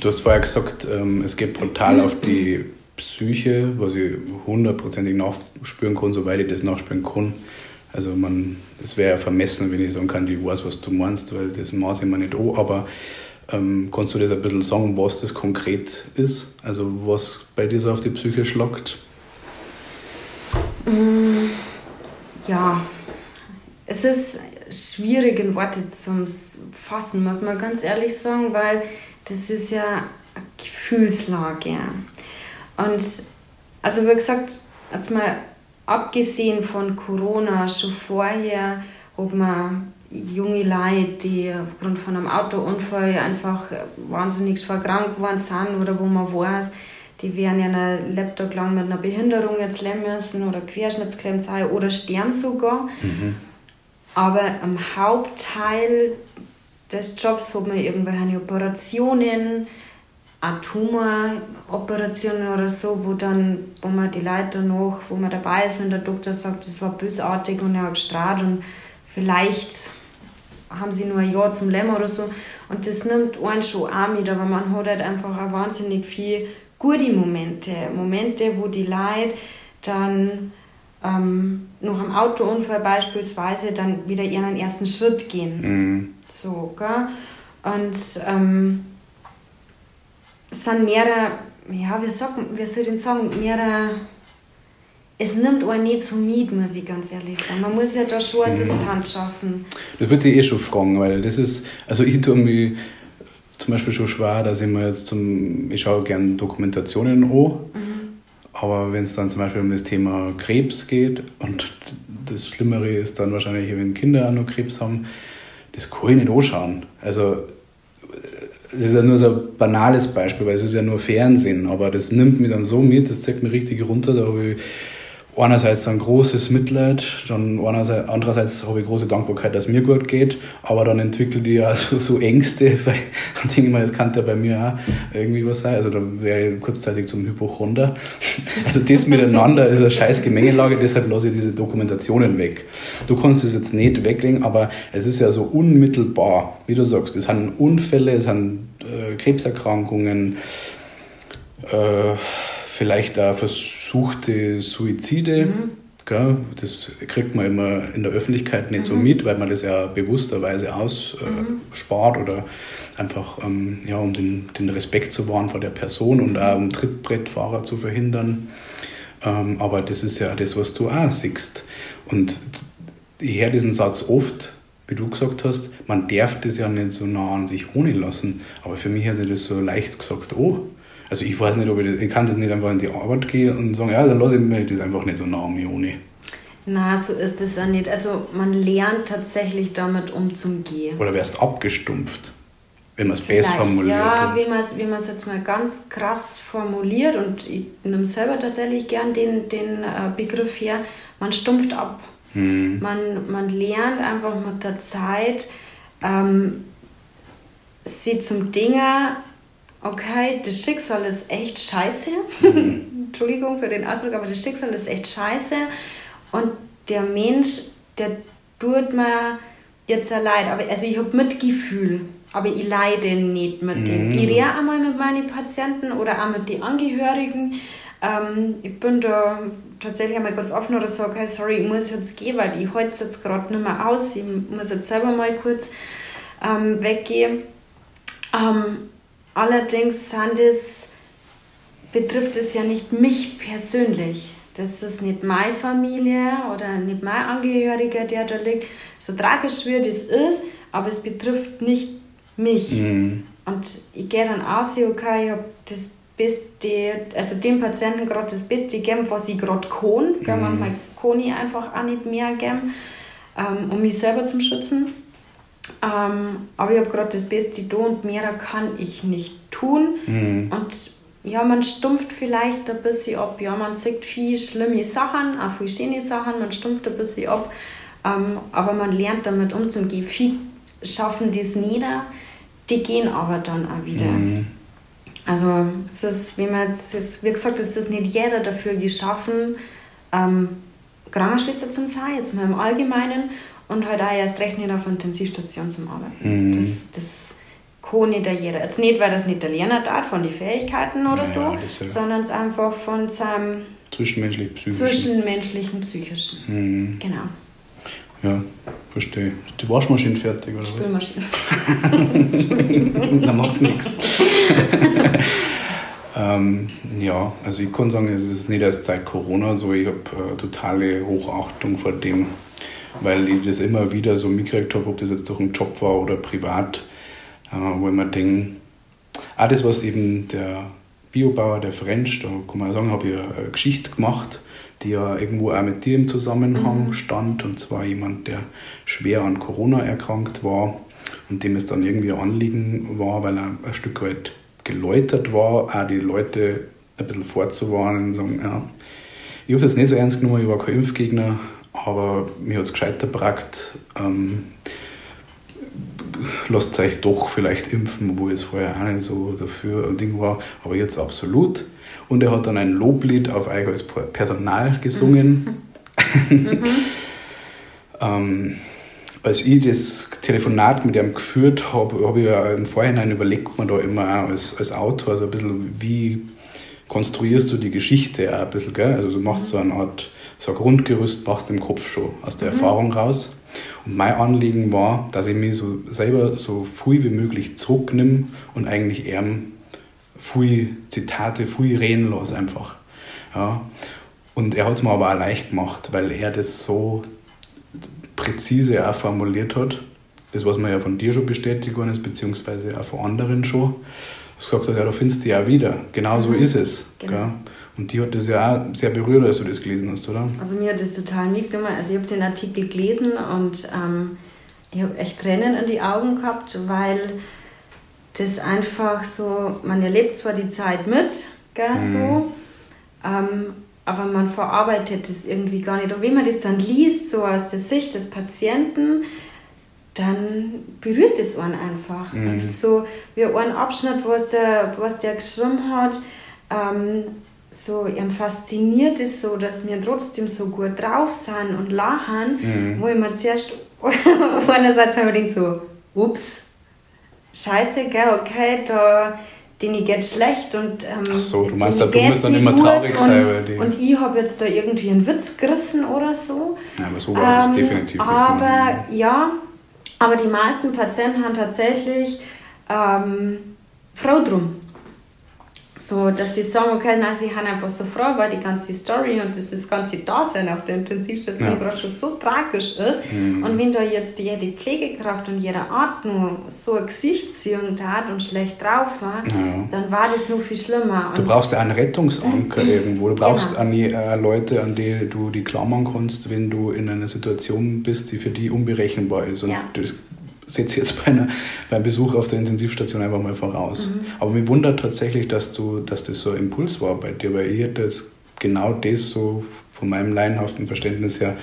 Du hast vorher gesagt, ähm, es geht brutal auf die Psyche, was ich hundertprozentig nachspüren kann, soweit ich das nachspüren kann. Also man, es wäre ja vermessen, wenn ich sagen kann, ich weiß, was du meinst, weil das maße ich mir nicht an, aber ähm, kannst du das ein bisschen sagen, was das konkret ist? Also was bei dir so auf die Psyche schlagt? Mm, ja, es ist schwierig in Worte zu fassen, muss man ganz ehrlich sagen, weil das ist ja eine Gefühlslage. Und also wie gesagt, jetzt mal abgesehen von Corona, schon vorher ob man junge Leute, die aufgrund von einem Autounfall einfach wahnsinnig schwer krank geworden sind oder wo man weiß, die werden ja einen Laptop lang mit einer Behinderung jetzt leben müssen oder querschnittsklemmt sein oder sterben sogar. Mhm. Aber am Hauptteil des Jobs hat man irgendwelche Operationen, eine Tumoroperationen oder so, wo dann, wo man die Leute noch, wo man dabei ist, wenn der Doktor sagt, das war bösartig und er hat gestrahlt und vielleicht haben sie nur ein Jahr zum Leben oder so. Und das nimmt einen schon auch mit, aber man hat halt einfach auch wahnsinnig viel gute Momente. Momente, wo die Leute dann ähm, nach einem Autounfall beispielsweise dann wieder ihren ersten Schritt gehen. Mhm. So, gell? Und ähm, es sind mehrere, ja, wir sagen, wir sollten sagen, mehrere es nimmt auch nicht so mit, muss ich ganz ehrlich sagen. Man muss ja da schon eine mhm. Distanz schaffen. Das würde ich eh schon fragen, weil das ist, also ich tue mich zum Beispiel schon schwer, dass ich mir jetzt zum, ich schaue gerne Dokumentationen an, mhm. aber wenn es dann zum Beispiel um das Thema Krebs geht und das Schlimmere ist dann wahrscheinlich, wenn Kinder auch noch Krebs haben, das kann ich nicht anschauen. Also das ist ja nur so ein banales Beispiel, weil es ist ja nur Fernsehen, aber das nimmt mich dann so mit, das zeigt mir richtig runter, da habe ich einerseits dann großes Mitleid, dann andererseits habe ich große Dankbarkeit, dass es mir gut geht, aber dann entwickelt die ja (laughs) so, so Ängste, weil dann denke ich mal, das kann ja bei mir auch irgendwie was sein. Also dann wäre ich kurzzeitig zum Hypochonder. (laughs) Also das miteinander ist eine scheiß Gemengelage, deshalb lasse ich diese Dokumentationen weg. Du kannst es jetzt nicht weglegen, aber es ist ja so unmittelbar, wie du sagst, es sind Unfälle, es sind äh, Krebserkrankungen, äh, vielleicht auch Vers versuchte Suizide. Mhm. Das kriegt man immer in der Öffentlichkeit nicht mhm. so mit, weil man das ja bewussterweise ausspart mhm. oder einfach ähm, ja, um den, den Respekt zu wahren vor der Person und auch um Trittbrettfahrer zu verhindern. Ähm, aber das ist ja das, was du auch siehst. Und ich höre diesen Satz oft, wie du gesagt hast, man darf das ja nicht so nah an sich ohne lassen. Aber für mich hat sich das so leicht gesagt, oh, also ich weiß nicht, ob ich das, ich kann das nicht einfach in die Arbeit gehen und sagen, ja, dann lasse ich mir das einfach nicht so nah mich ohne. Na, so ist es ja nicht. Also man lernt tatsächlich damit umzugehen. Oder wärst abgestumpft. Wenn man es besser formuliert. Ja, wie man es jetzt mal ganz krass formuliert und ich nehme selber tatsächlich gern den, den äh, Begriff her, man stumpft ab. Hm. Man, man lernt einfach mit der Zeit, ähm, sie zum Dinge, okay, das Schicksal ist echt scheiße. (laughs) Entschuldigung für den Ausdruck, aber das Schicksal ist echt scheiße. Und der Mensch, der tut mir jetzt sehr leid. Aber, also ich habe Mitgefühl, aber ich leide nicht mit dem. Mhm. Ich rede einmal mit meinen Patienten oder auch mit den Angehörigen. Ähm, ich bin da tatsächlich einmal ganz offen oder sage, hey, sorry, ich muss jetzt gehen, weil ich halte es jetzt gerade nicht mehr aus. Ich muss jetzt selber mal kurz ähm, weggehen. Ähm, allerdings es, betrifft es ja nicht mich persönlich. Das ist nicht meine Familie oder nicht mein Angehöriger, der da liegt. So tragisch wie das ist, aber es betrifft nicht mich. Mhm. Und ich gehe dann aus, okay, ich habe das Beste, also dem Patienten gerade das Beste gegeben, was ich gerade kann. Mhm. Manchmal kann ich einfach auch nicht mehr geben, ähm, um mich selber zu schützen. Ähm, aber ich habe gerade das Beste da und mehr kann ich nicht tun. Mhm. Und ja, man stumpft vielleicht ein bisschen ab. Ja, man sieht viele schlimme Sachen, auch viele schöne Sachen, man stumpft ein bisschen ab. Ähm, aber man lernt damit umzugehen. Viele schaffen das nieder, die gehen aber dann auch wieder. Mhm. Also, es ist, wie, man jetzt, ist, wie gesagt, es ist nicht jeder dafür geschaffen, ähm, Krankenschwester zu sein, jetzt mal im Allgemeinen und halt auch erst recht nicht auf Intensivstation zum Arbeiten. Mhm. Das, das kann nicht jeder. Jetzt nicht, weil das nicht der Lerner hat von den Fähigkeiten oder naja, so, ja sondern es einfach von seinem zwischenmenschlichen psychischen. Zwischenmenschlichen psychischen. Mhm. Genau. Ja, verstehe. Ist die Waschmaschine fertig oder Spülmaschine. (laughs) was? da macht nichts. (laughs) Ähm, ja, also ich kann sagen, es ist nicht erst seit Corona so. Ich habe äh, totale Hochachtung vor dem, weil ich das immer wieder so mitgekriegt habe, ob das jetzt durch einen Job war oder privat, äh, wo ich mir denke, auch das, was eben der Biobauer, der French, da kann man sagen, habe ich eine Geschichte gemacht, die ja irgendwo auch mit dir im Zusammenhang mhm. stand, und zwar jemand, der schwer an Corona erkrankt war und dem es dann irgendwie ein Anliegen war, weil er ein Stück weit geläutert war, auch die Leute ein bisschen vorzuwarnen und sagen, ja, ich habe es jetzt nicht so ernst genommen, ich war kein Impfgegner, aber mir hat es gescheiter gebracht, ähm, lasst euch doch vielleicht impfen, obwohl es vorher auch nicht so dafür ein Ding war, aber jetzt absolut. Und er hat dann ein Loblied auf euch als Personal gesungen. Mhm. (laughs) ähm, als ich das Telefonat mit ihm geführt habe, habe ich ja im Vorhinein überlegt man da immer als, als Autor so ein bisschen, wie konstruierst du die Geschichte auch ein bisschen, gell? Also du machst so eine Art so ein Grundgerüst, machst im Kopf schon aus der mhm. Erfahrung raus. Und mein Anliegen war, dass ich mich so selber so viel wie möglich zurücknehme und eigentlich eher viel Zitate, viel reden lasse einfach. Ja. Und er hat es mir aber auch leicht gemacht, weil er das so präzise auch formuliert hat. Das, was mir ja von dir schon bestätigt worden ist, beziehungsweise auch von anderen schon. Du hast gesagt, ja, da findest du ja wieder. Genau so mhm. ist es. Genau. Und die hat das ja auch sehr berührt, als du das gelesen hast, oder? Also mir hat das total mitgenommen. Also ich habe den Artikel gelesen und ähm, ich habe echt Tränen in die Augen gehabt, weil das einfach so, man erlebt zwar die Zeit mit, gell, mhm. so, ähm, aber man verarbeitet das irgendwie gar nicht. Und wenn man das dann liest, so aus der Sicht des Patienten, dann berührt es einen einfach. Mhm. so wie ein Abschnitt, was der, was der geschrieben hat, ähm, so ihm fasziniert ist, so, dass wir trotzdem so gut drauf sind und lachen, mhm. wo ich mir zuerst (laughs) einerseits habe ich so, ups, scheiße, gell, okay, da denen geht schlecht und ähm, Ach so, du meinst, du musst dann immer traurig und, sein. Die und ich habe jetzt da irgendwie einen Witz gerissen oder so. Ja, aber so war ähm, es definitiv Aber nicht. ja, aber die meisten Patienten haben tatsächlich ähm, Frau drum. So, dass die sagen, okay, nein, sie haben einfach so froh, weil die ganze Story und das, das ganze Dasein auf der Intensivstation ja. gerade schon so tragisch ist. Mhm. Und wenn da jetzt jede Pflegekraft und jeder Arzt nur so ein Gesichtsziehung tat und schlecht drauf war, ja. dann war das nur viel schlimmer. Du brauchst einen Rettungsanker (laughs) irgendwo. Du brauchst genau. an die, äh, Leute, an die du die klammern kannst, wenn du in einer Situation bist, die für die unberechenbar ist. Und ja. das setze jetzt bei einer, beim Besuch auf der Intensivstation einfach mal voraus. Mhm. Aber mich wundert tatsächlich, dass, du, dass das so ein Impuls war bei dir, weil ich hätte das genau das so von meinem laienhaften Verständnis her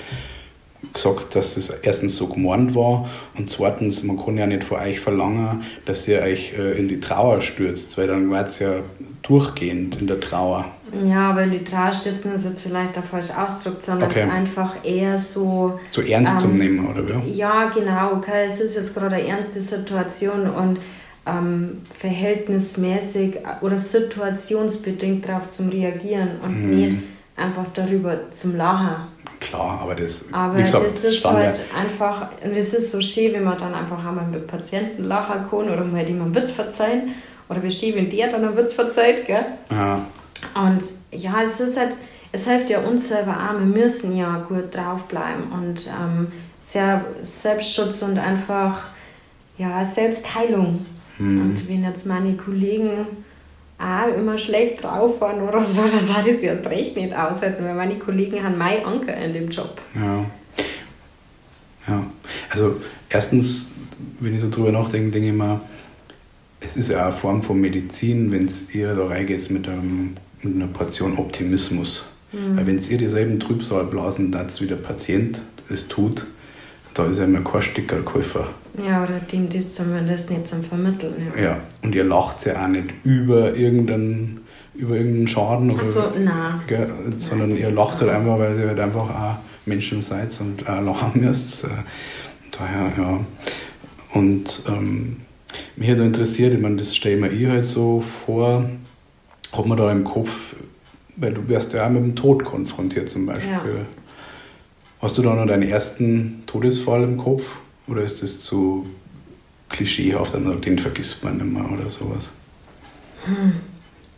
gesagt, dass es erstens so gemeint war und zweitens, man kann ja nicht von euch verlangen, dass ihr euch äh, in die Trauer stürzt, weil dann war es ja durchgehend in der Trauer. Ja, aber in die Trauer ist jetzt vielleicht der falsche Ausdruck, sondern okay. es ist einfach eher so... So ernst ähm, zum Nehmen, oder? Ja, genau. Okay, es ist jetzt gerade eine ernste Situation und ähm, verhältnismäßig oder situationsbedingt darauf zum Reagieren und mhm. nicht einfach darüber zum Lachen. Klar, aber das, aber gesagt, das ist Standard. halt einfach, das ist so schön, wenn man dann einfach einmal mit Patienten lachen kann oder mal jemand Witz verzeihen oder wie schön, wenn der dann einen Witz verzeiht, gell? Ja. Und ja, es ist halt, es hilft ja uns selber auch, wir müssen ja gut draufbleiben und ähm, sehr Selbstschutz und einfach ja, Selbstheilung. Mhm. Und wenn jetzt meine Kollegen auch immer schlecht drauf waren oder so, (laughs) dann hat es erst recht nicht aushalten, weil meine Kollegen haben mein Anker in dem Job. Ja. Ja, also erstens, wenn ich so drüber nachdenke, denke ich mir, es ist ja eine Form von Medizin, wenn es ihr da reingeht mit, einem, mit einer Portion Optimismus. Mhm. Weil wenn es ihr dieselben Trübsalblasen dazu wie der Patient es tut, da ist ja immer kein Stickerkäufer. Ja, oder dem das zumindest nicht zum Vermitteln. Ja, ja. und ihr lacht ja auch nicht über irgendeinen, über irgendeinen Schaden. Oder, Ach so, nein. Gell, sondern nein. ihr lacht halt einfach, weil ihr halt einfach auch Menschen seid und auch lachen müsst. Äh, daher, ja. Und ähm, mich hat interessiert, ich meine, das stelle ich mir halt so vor, hat man da im Kopf, weil du wirst ja auch mit dem Tod konfrontiert zum Beispiel. Ja. Hast du da noch deinen ersten Todesfall im Kopf? Oder ist das zu klischeehaft, den vergisst man nicht mehr oder sowas? Hm.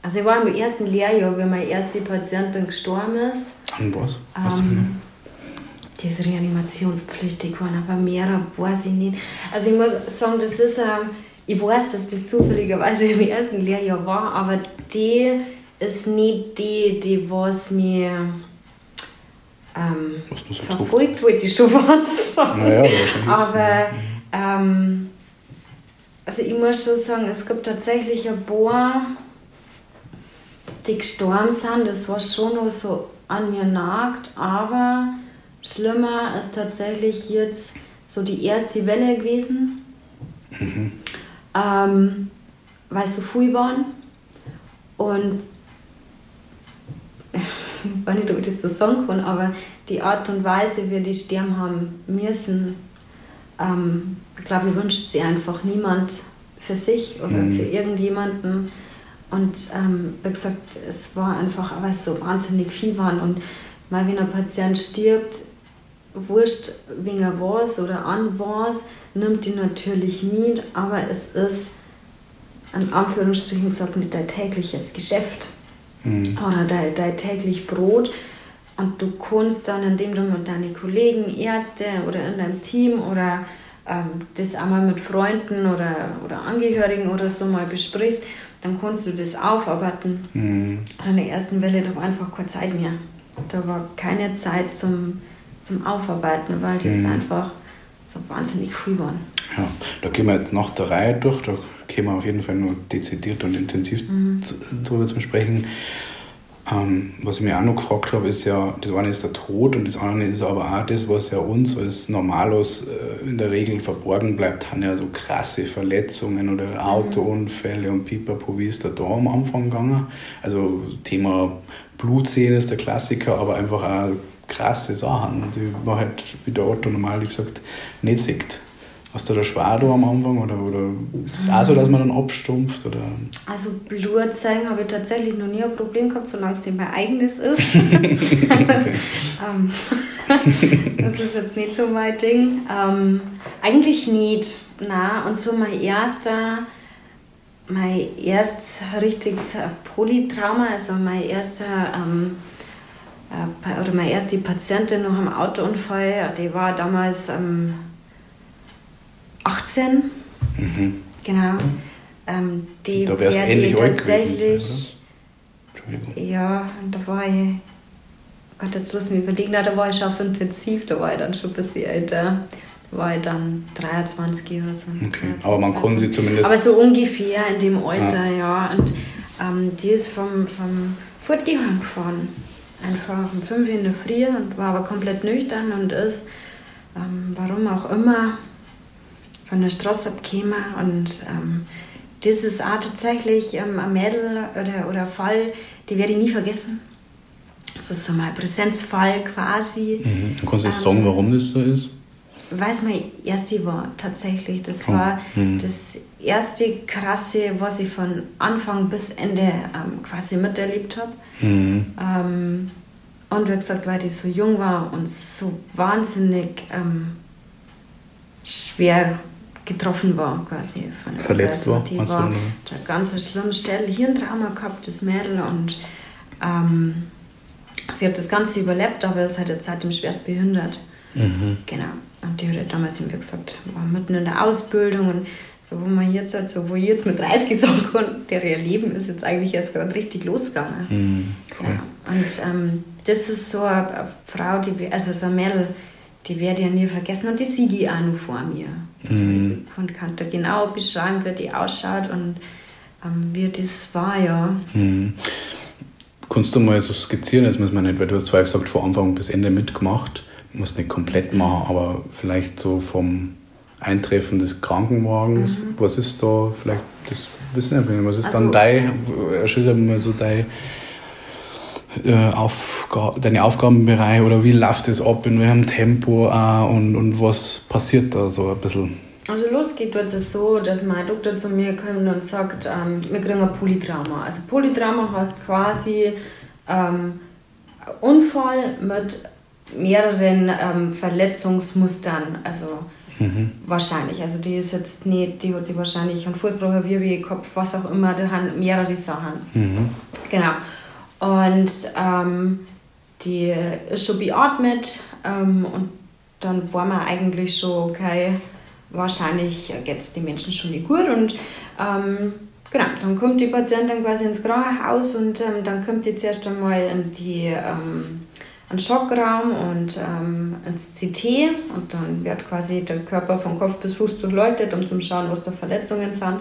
Also ich war im ersten Lehrjahr, wie meine erste Patientin gestorben ist. An was? was ähm, die ist reanimationspflichtig waren, aber mehr weiß ich nicht. Also ich muss sagen, das ist, ähm, ich weiß, dass das zufälligerweise im ersten Lehrjahr war, aber die ist nicht die, die was mir ähm, so verfolgt, wollte ich schon (laughs) was sagen. Naja, aber ähm, also ich muss schon sagen, es gibt tatsächlich ein paar, die gestorben sind, das war schon noch so an mir nagt, aber schlimmer ist tatsächlich jetzt so die erste Welle gewesen, mhm. Ähm, so viel waren und ich (laughs) weiß nicht, ob ich das so sagen kann, aber die Art und Weise, wie die sterben haben müssen, ähm, ich glaube, wünscht sich einfach niemand für sich oder mhm. für irgendjemanden. Und ähm, wie gesagt, es war einfach, weil es so wahnsinnig viel waren. Und mal wenn ein Patient stirbt, wurscht, wegen er was oder an was, nimmt die natürlich mit, aber es ist an Anführungsstrichen gesagt nicht dein tägliches Geschäft mhm. oder dein, dein täglich Brot. Und du kannst dann, indem du mit deinen Kollegen, Ärzte oder in deinem Team oder ähm, das einmal mit Freunden oder, oder Angehörigen oder so mal besprichst, dann kannst du das aufarbeiten. Mhm. In der ersten Welle, da war einfach keine Zeit mehr. Da war keine Zeit zum, zum Aufarbeiten, weil das mhm. einfach so wahnsinnig viel waren. Ja, da gehen wir jetzt nach der Reihe durch, da können wir auf jeden Fall nur dezidiert und intensiv mhm. darüber zu sprechen. Ähm, was ich mir auch noch gefragt habe, ist ja, das eine ist der Tod und das andere ist aber auch das, was ja uns als Normalos äh, in der Regel verborgen bleibt, haben ja so krasse Verletzungen oder mhm. Autounfälle und Pipapo, wie ist da da am Anfang gegangen? Also Thema Blutsehen ist der Klassiker, aber einfach auch krasse Sachen, die man halt, wie der Otto normal gesagt, nicht sieht. Hast du da schwer da am Anfang oder, oder ist das auch so, dass man dann abstumpft? Oder? Also Blut zeigen habe ich tatsächlich noch nie ein Problem gehabt, solange es dem mein eigenes ist. (laughs) ähm, (laughs) das ist jetzt nicht so mein Ding. Ähm, eigentlich nicht. Na, und so mein erster, mein erst richtiges Polytrauma, also mein erster ähm, äh, oder meine erste Patientin nach einem Autounfall, die war damals ähm, 18. Mhm. Genau. Ähm, die da wärst ähnlich alt gewesen. Entschuldigung. Ja, da war ich. Gott, jetzt lass mich überlegen, da war ich schon auf intensiv, da war ich dann schon ein bisschen älter. war ich dann 23 oder so. Okay, aber man konnte sie zumindest. Aber so ungefähr in dem Alter, ja. ja. Und ähm, die ist vom, vom Fortgehang gefahren. Einfach um 5 Uhr in der Früh und war aber komplett nüchtern und ist, ähm, warum auch immer, von der Straße abgekommen. Und ähm, das ist auch tatsächlich ähm, ein Mädel oder, oder ein Fall, die werde ich nie vergessen. Das ist so mein Präsenzfall quasi. Mhm. Kannst du ähm, sagen, warum das so ist? Weil es mein erste war, tatsächlich. Das war mhm. das erste krasse, was ich von Anfang bis Ende ähm, quasi miterlebt habe. Mhm. Ähm, und wie gesagt, weil ich so jung war und so wahnsinnig ähm, schwer getroffen war, quasi. Von Verletzt war? Die war ein ganz schlimmes Schädel-Hirntrauma gehabt, das Mädel. Und ähm, sie hat das Ganze überlebt, aber ist halt jetzt seitdem schwerst behindert. Mhm. Genau. Und die hat damals, wie gesagt, war mitten in der Ausbildung und so, wo man jetzt halt so, wo ich jetzt mit 30 (laughs) sagen kann, der ihr Leben ist jetzt eigentlich erst gerade richtig losgegangen. Mhm, ja. Und ähm, das ist so eine, eine, Frau, die, also so ein Mädel, die werde ich ja nie vergessen und die sehe ich auch noch vor mir. Also mhm. Ich kann da genau beschreiben, wie die ausschaut und ähm, wie das war, ja. Mhm. Kannst du mal so skizzieren, jetzt muss man nicht, weil du hast zwar gesagt, von Anfang bis Ende mitgemacht, muss nicht komplett machen, aber vielleicht so vom Eintreffen des Krankenwagens, mhm. was ist da vielleicht, das wissen wir nicht, was ist also, dann dein, schilder mal so dein äh, Aufga deine Aufgabenbereich oder wie läuft das ab, in welchem Tempo äh, und, und was passiert da so ein bisschen? Also los geht es so, dass mein Doktor zu mir kommt und sagt, ähm, wir kriegen ein Polytrauma. Also Polytrauma heißt quasi ähm, Unfall mit mehreren ähm, Verletzungsmustern. Also mhm. wahrscheinlich. Also die ist jetzt nicht, die hat sich wahrscheinlich einen Fußbruch, Wirbel, Kopf, was auch immer, die haben mehrere Sachen. Mhm. Genau. Und ähm, die ist schon beatmet ähm, und dann war man eigentlich schon, okay, wahrscheinlich geht es den Menschen schon nicht gut und ähm, genau, dann kommt die Patientin quasi ins Krankenhaus und ähm, dann kommt die zuerst einmal in die ähm, einen Schockraum und ähm, ins CT und dann wird quasi der Körper von Kopf bis Fuß durchleuchtet, um zu schauen, was da Verletzungen sind.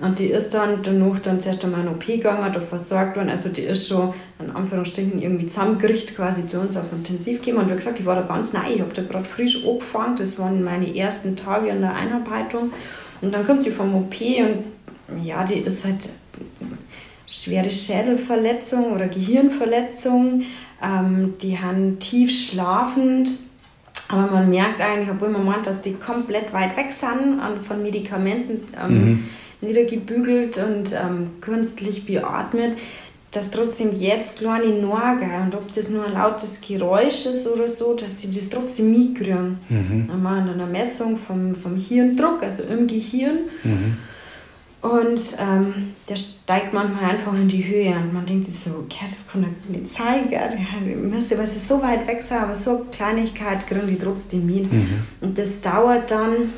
Und die ist dann danach dann zuerst einmal in OP gegangen, da versorgt worden. Also die ist schon in Anführungsstrichen irgendwie zusammengerichtet quasi zu uns auf Intensiv gekommen. Und wie gesagt, ich war da ganz neu, ich habe da gerade frisch angefangen. Das waren meine ersten Tage in der Einarbeitung. Und dann kommt die vom OP und ja, die ist halt schwere Schädelverletzung oder Gehirnverletzung. Ähm, die haben tief schlafend. Aber man merkt eigentlich, obwohl man meint, dass die komplett weit weg sind von Medikamenten, ähm, mhm niedergebügelt und ähm, künstlich beatmet, dass trotzdem jetzt kleine Norge und ob das nur ein lautes Geräusch ist oder so, dass die das trotzdem mitkriegen. Mhm. Dann machen eine Messung vom, vom Hirndruck, also im Gehirn. Mhm. Und ähm, der steigt manchmal einfach in die Höhe und man denkt sich so, okay, das kann er nicht zeigen. Der müsste was so weit weg sein, aber so eine Kleinigkeit kriegen die trotzdem mit. Mhm. Und das dauert dann,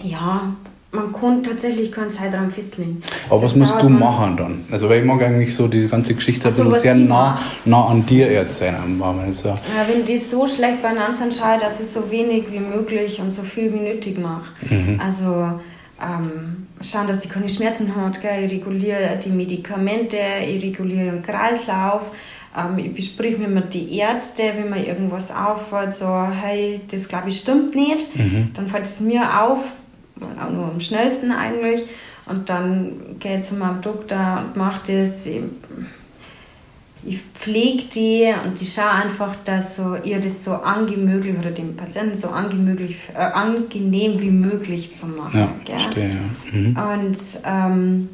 ja, man kann tatsächlich keinen Zeitraum festlegen. Aber was musst du machen dann? Also weil ich mag eigentlich so die ganze Geschichte ein bisschen sehr nah, nah an dir erzählen. Also. Ja, wenn die so schlecht beieinander sind, dass ich so wenig wie möglich und so viel wie nötig mache. Mhm. Also ähm, schauen, dass die keine Schmerzen hat, gell? ich reguliere die Medikamente, ich reguliere den Kreislauf, ähm, ich besprich mir mit den Ärzten, wenn mir irgendwas auffällt, so, hey, das glaube ich stimmt nicht, mhm. dann fällt es mir auf, auch nur am schnellsten eigentlich. Und dann gehe ich zu meinem Doktor und mache das. Ich, ich pflege die und ich schaue einfach, dass so, ihr das so angenehm oder dem Patienten so angenehm, äh, angenehm wie möglich zu machen. Ja, gell? verstehe. Ja. Mhm. Und ähm,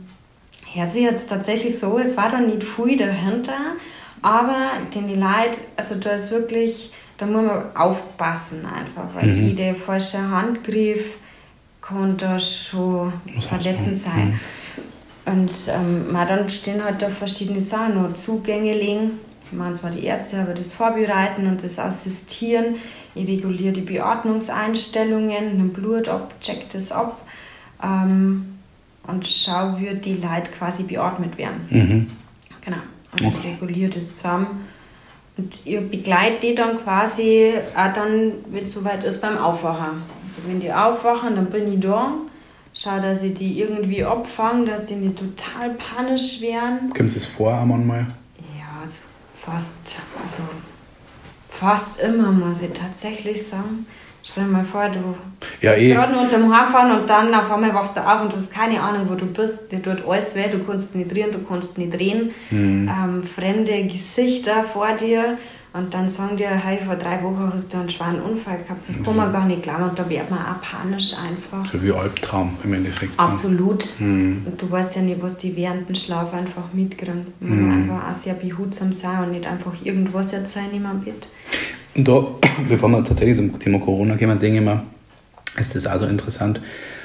hört sich jetzt tatsächlich so, es war da nicht viel dahinter, aber den Leute, also da ist wirklich, da muss man aufpassen einfach, weil mhm. jede falsche Handgriff kann da schon verletzend sein. Mhm. Und ähm, dann stehen halt da verschiedene Sachen, noch Zugänge liegen. Ich meine zwar die Ärzte, aber das Vorbereiten und das Assistieren. Ich reguliere die Beatmungseinstellungen, nehme Blut ab, check das ab ähm, und schaue, wie die Leute quasi beatmet werden. Mhm. Genau. Und okay. ich reguliere das zusammen. Und ich begleite die dann quasi auch dann, wenn es soweit ist, beim Aufwachen. Also wenn die aufwachen, dann bin ich da. Schau, dass ich die irgendwie abfange, dass die nicht total panisch werden. Kommt das vor einmal? Ja, fast, also fast immer, muss ich tatsächlich sagen. Stell dir mal vor, du ja, eh. gerade nur unterm Haarfahren und dann auf einmal wachst du auf und du hast keine Ahnung, wo du bist. Dir tut alles weh, du kannst nicht drehen, du kannst nicht drehen. Mhm. Ähm, fremde Gesichter vor dir und dann sagen dir, hey, vor drei Wochen hast du einen schweren Unfall gehabt. Das kann man mhm. gar nicht glauben und da wird man auch panisch einfach. So wie Albtraum im Endeffekt. Absolut. Mhm. Und du weißt ja nicht, was die während dem Schlaf einfach mitkriegen. Man mhm. einfach auch sehr behutsam sein und nicht einfach irgendwas erzählen in meinem Bett. Und da, (coughs) bevor wir tatsächlich zum Thema Corona gehen, denke ich mir, ist das auch so interessant.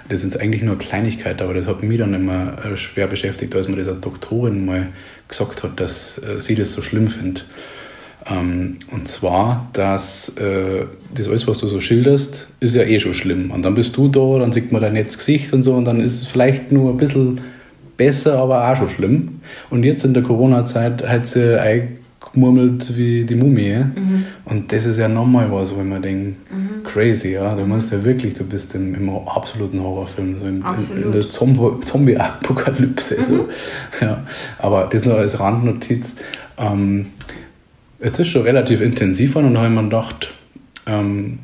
Das ist eigentlich nur Kleinigkeit, aber das hat mich dann immer äh, schwer beschäftigt, als mir das eine Doktorin mal gesagt hat, dass äh, sie das so schlimm findet. Ähm, und zwar, dass äh, das alles, was du so schilderst, ist ja eh schon schlimm. Und dann bist du da, dann sieht man dein nettes Gesicht und so, und dann ist es vielleicht nur ein bisschen besser, aber auch schon schlimm. Und jetzt in der Corona-Zeit hat sie murmelt wie die Mumie. Mhm. Und das ist ja nochmal was, wo man denkt, mhm. crazy, ja. Du musst ja wirklich, du bist im, im absoluten Horrorfilm, so im, in, in, der Zombie-Apokalypse. Mhm. So. Ja. Aber das nur als Randnotiz. Ähm, jetzt ist schon relativ intensiv und dann habe ich mir gedacht, ähm,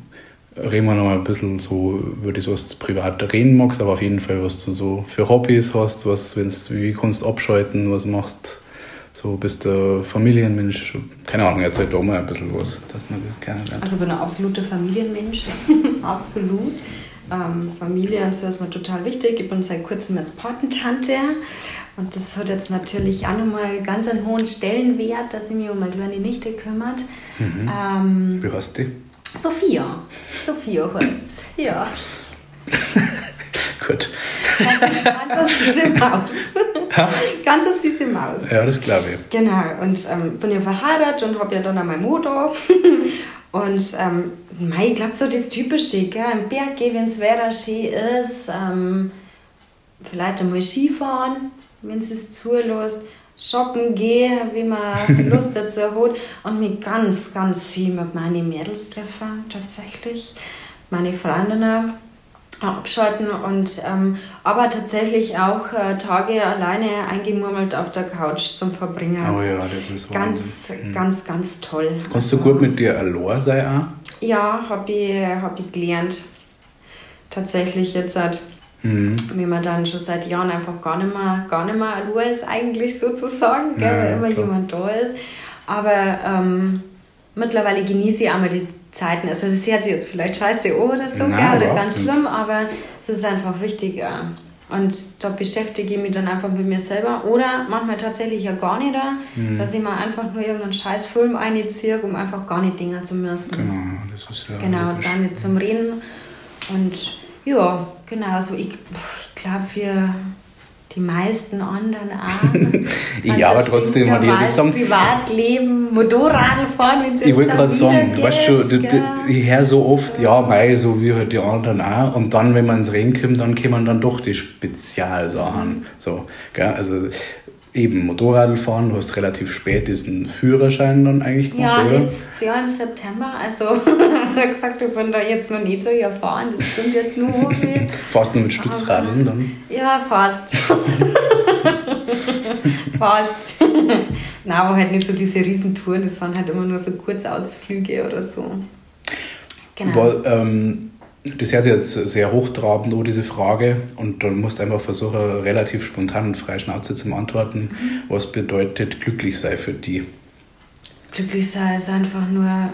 reden wir noch mal ein bisschen so über das, was du privat reden magst, aber auf jeden Fall, was du so für Hobbys hast, was, wenn's, wie kannst du abschalten, was machst so bist du Familienmensch, keine Ahnung, erzähl doch mal ein bisschen was, dass man kennenlernt. Also ich bin ein absoluter Familienmensch, (laughs) absolut. Ähm, Familie so ist mir total wichtig. Ich bin seit kurzem jetzt Patentante und das hat jetzt natürlich auch nochmal ganz einen hohen Stellenwert, dass ich mich um meine kleine Nichte kümmert. Mhm. Ähm, Wie heißt die? Sophia. Sophia heißt ja. (laughs) Gut. Ganz süße Maus. Ganz süße Maus. Ja, das glaube ich. Genau. Und ähm, bin ja verheiratet und habe ja dann auch mein Motor. (laughs) und ähm, ich glaube, so das Typische, gell? im Berg gehen, wenn es Wetter schön ist. Ähm, vielleicht einmal Skifahren, wenn es es zulässt. Shoppen gehen, wie man (laughs) Lust dazu hat. Und mich ganz, ganz viel mit meinen Mädels treffen, tatsächlich. Meine Freundinnen abschalten und ähm, aber tatsächlich auch äh, Tage alleine eingemurmelt auf der Couch zum Verbringen. Oh ja, das ist ganz, mhm. ganz, ganz toll. Kannst du gut mit dir allein sein auch? Ja, habe ich, hab ich gelernt. Tatsächlich jetzt halt, mhm. wie man dann schon seit Jahren einfach gar nicht mehr, gar nicht mehr allein ist eigentlich sozusagen, gell, ja, weil immer klar. jemand da ist. Aber ähm, mittlerweile genieße ich einmal die Zeiten. Also es hört sich jetzt vielleicht scheiße oder so, Nein, oder ganz schlimm, aber es ist einfach wichtig. Und da beschäftige ich mich dann einfach mit mir selber. Oder manchmal tatsächlich ja gar nicht da, mhm. dass ich mal einfach nur irgendeinen scheiß Film einziehe, um einfach gar nicht Dinge zu müssen. Genau, das ist ja. Genau, dann nicht zum Reden. Und ja, genau, also ich, ich glaube, wir die meisten anderen auch. (laughs) ja, aber trotzdem hat jeder sagen. Privatleben, Motorradl fahren, wenn Ich wollte gerade sagen, geht, weißt du, ich höre so oft, ja, mei, so wie halt die anderen auch. Und dann, wenn man ins Rennen kommt, dann kommen dann doch die Spezialsachen. So, gell? Also, eben Motorradl fahren, du hast relativ spät diesen Führerschein dann eigentlich gemacht, Ja, oder? jetzt ja im September, also (laughs) ich habe gesagt, ich bin da jetzt noch nicht so erfahren, das stimmt jetzt nur (laughs) viel. Fast nur mit Stützradeln dann? Ja, fast. (laughs) fast. Nein, aber halt nicht so diese Riesentouren, das waren halt immer nur so Kurzausflüge oder so. Genau. Weil, ähm, das hört jetzt sehr hochtrabend, oh, diese Frage. Und dann musst du einfach versuchen, relativ spontan und frei Schnauze zu antworten. Mhm. Was bedeutet glücklich sein für die? Glücklich sein ist einfach nur,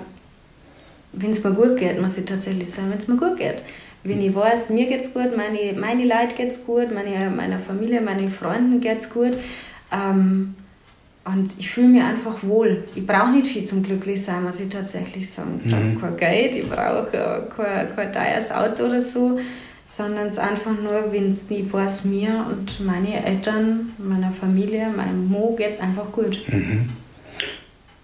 wenn es mir gut geht, muss ich tatsächlich sagen, wenn es mir gut geht. Wenn ich weiß, mir geht's gut, meine, meine Leute geht's gut, meine, meiner Familie, meinen Freunden geht's gut. Ähm, und ich fühle mich einfach wohl. Ich brauche nicht viel zum Glücklichsein, muss ich tatsächlich sagen. Ich brauche mhm. kein Geld, ich brauche kein, kein teures Auto oder so, sondern es einfach nur, wenn ich weiß, mir und meine Eltern, meiner Familie, meinem Mo geht es einfach gut. Mhm.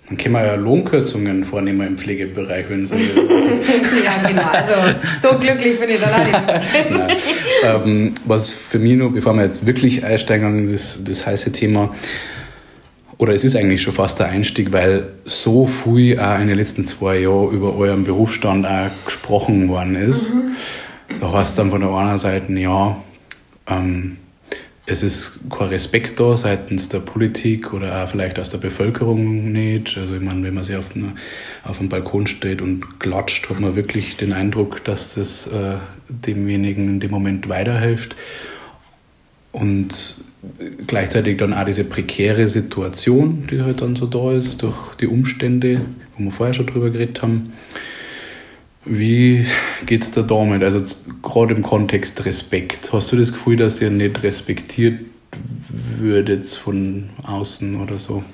Dann können wir ja Lohnkürzungen vornehmen im Pflegebereich, wenn Sie. (laughs) ja, genau. Also so glücklich bin ich dann auch nicht. ähm, was für mich nur, bevor wir jetzt wirklich einsteigen in das, das heiße Thema, oder es ist eigentlich schon fast der Einstieg, weil so viel auch in den letzten zwei Jahren über euren Berufsstand auch gesprochen worden ist. Mhm. Da heißt es dann von der einen Seite, ja, ähm, es ist kein Respekt da seitens der Politik oder auch vielleicht aus der Bevölkerung nicht. Also ich meine, wenn man sich auf, einer, auf einem Balkon steht und klatscht, hat man wirklich den Eindruck, dass das äh, demjenigen in dem Moment weiterhilft. Und gleichzeitig dann auch diese prekäre Situation, die halt dann so da ist, durch die Umstände, wo wir vorher schon drüber geredet haben. Wie geht es da damit? Also gerade im Kontext Respekt. Hast du das Gefühl, dass ihr nicht respektiert würdet von außen oder so?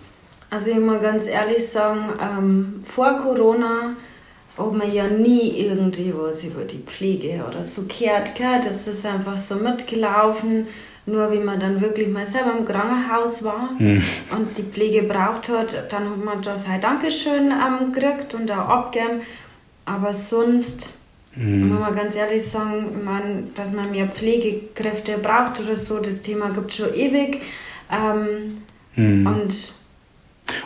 Also ich muss ganz ehrlich sagen, ähm, vor Corona hat man ja nie irgendwie was über die Pflege oder so gehört. gehört. Das ist einfach so mitgelaufen. Nur wie man dann wirklich mal selber im Krankenhaus war mhm. und die Pflege braucht hat, dann hat man das halt Dankeschön ähm, gekriegt und auch abgegeben. Aber sonst, mhm. muss man ganz ehrlich sagen, man, dass man mehr Pflegekräfte braucht oder so, das Thema gibt es schon ewig. Ähm, mhm. Und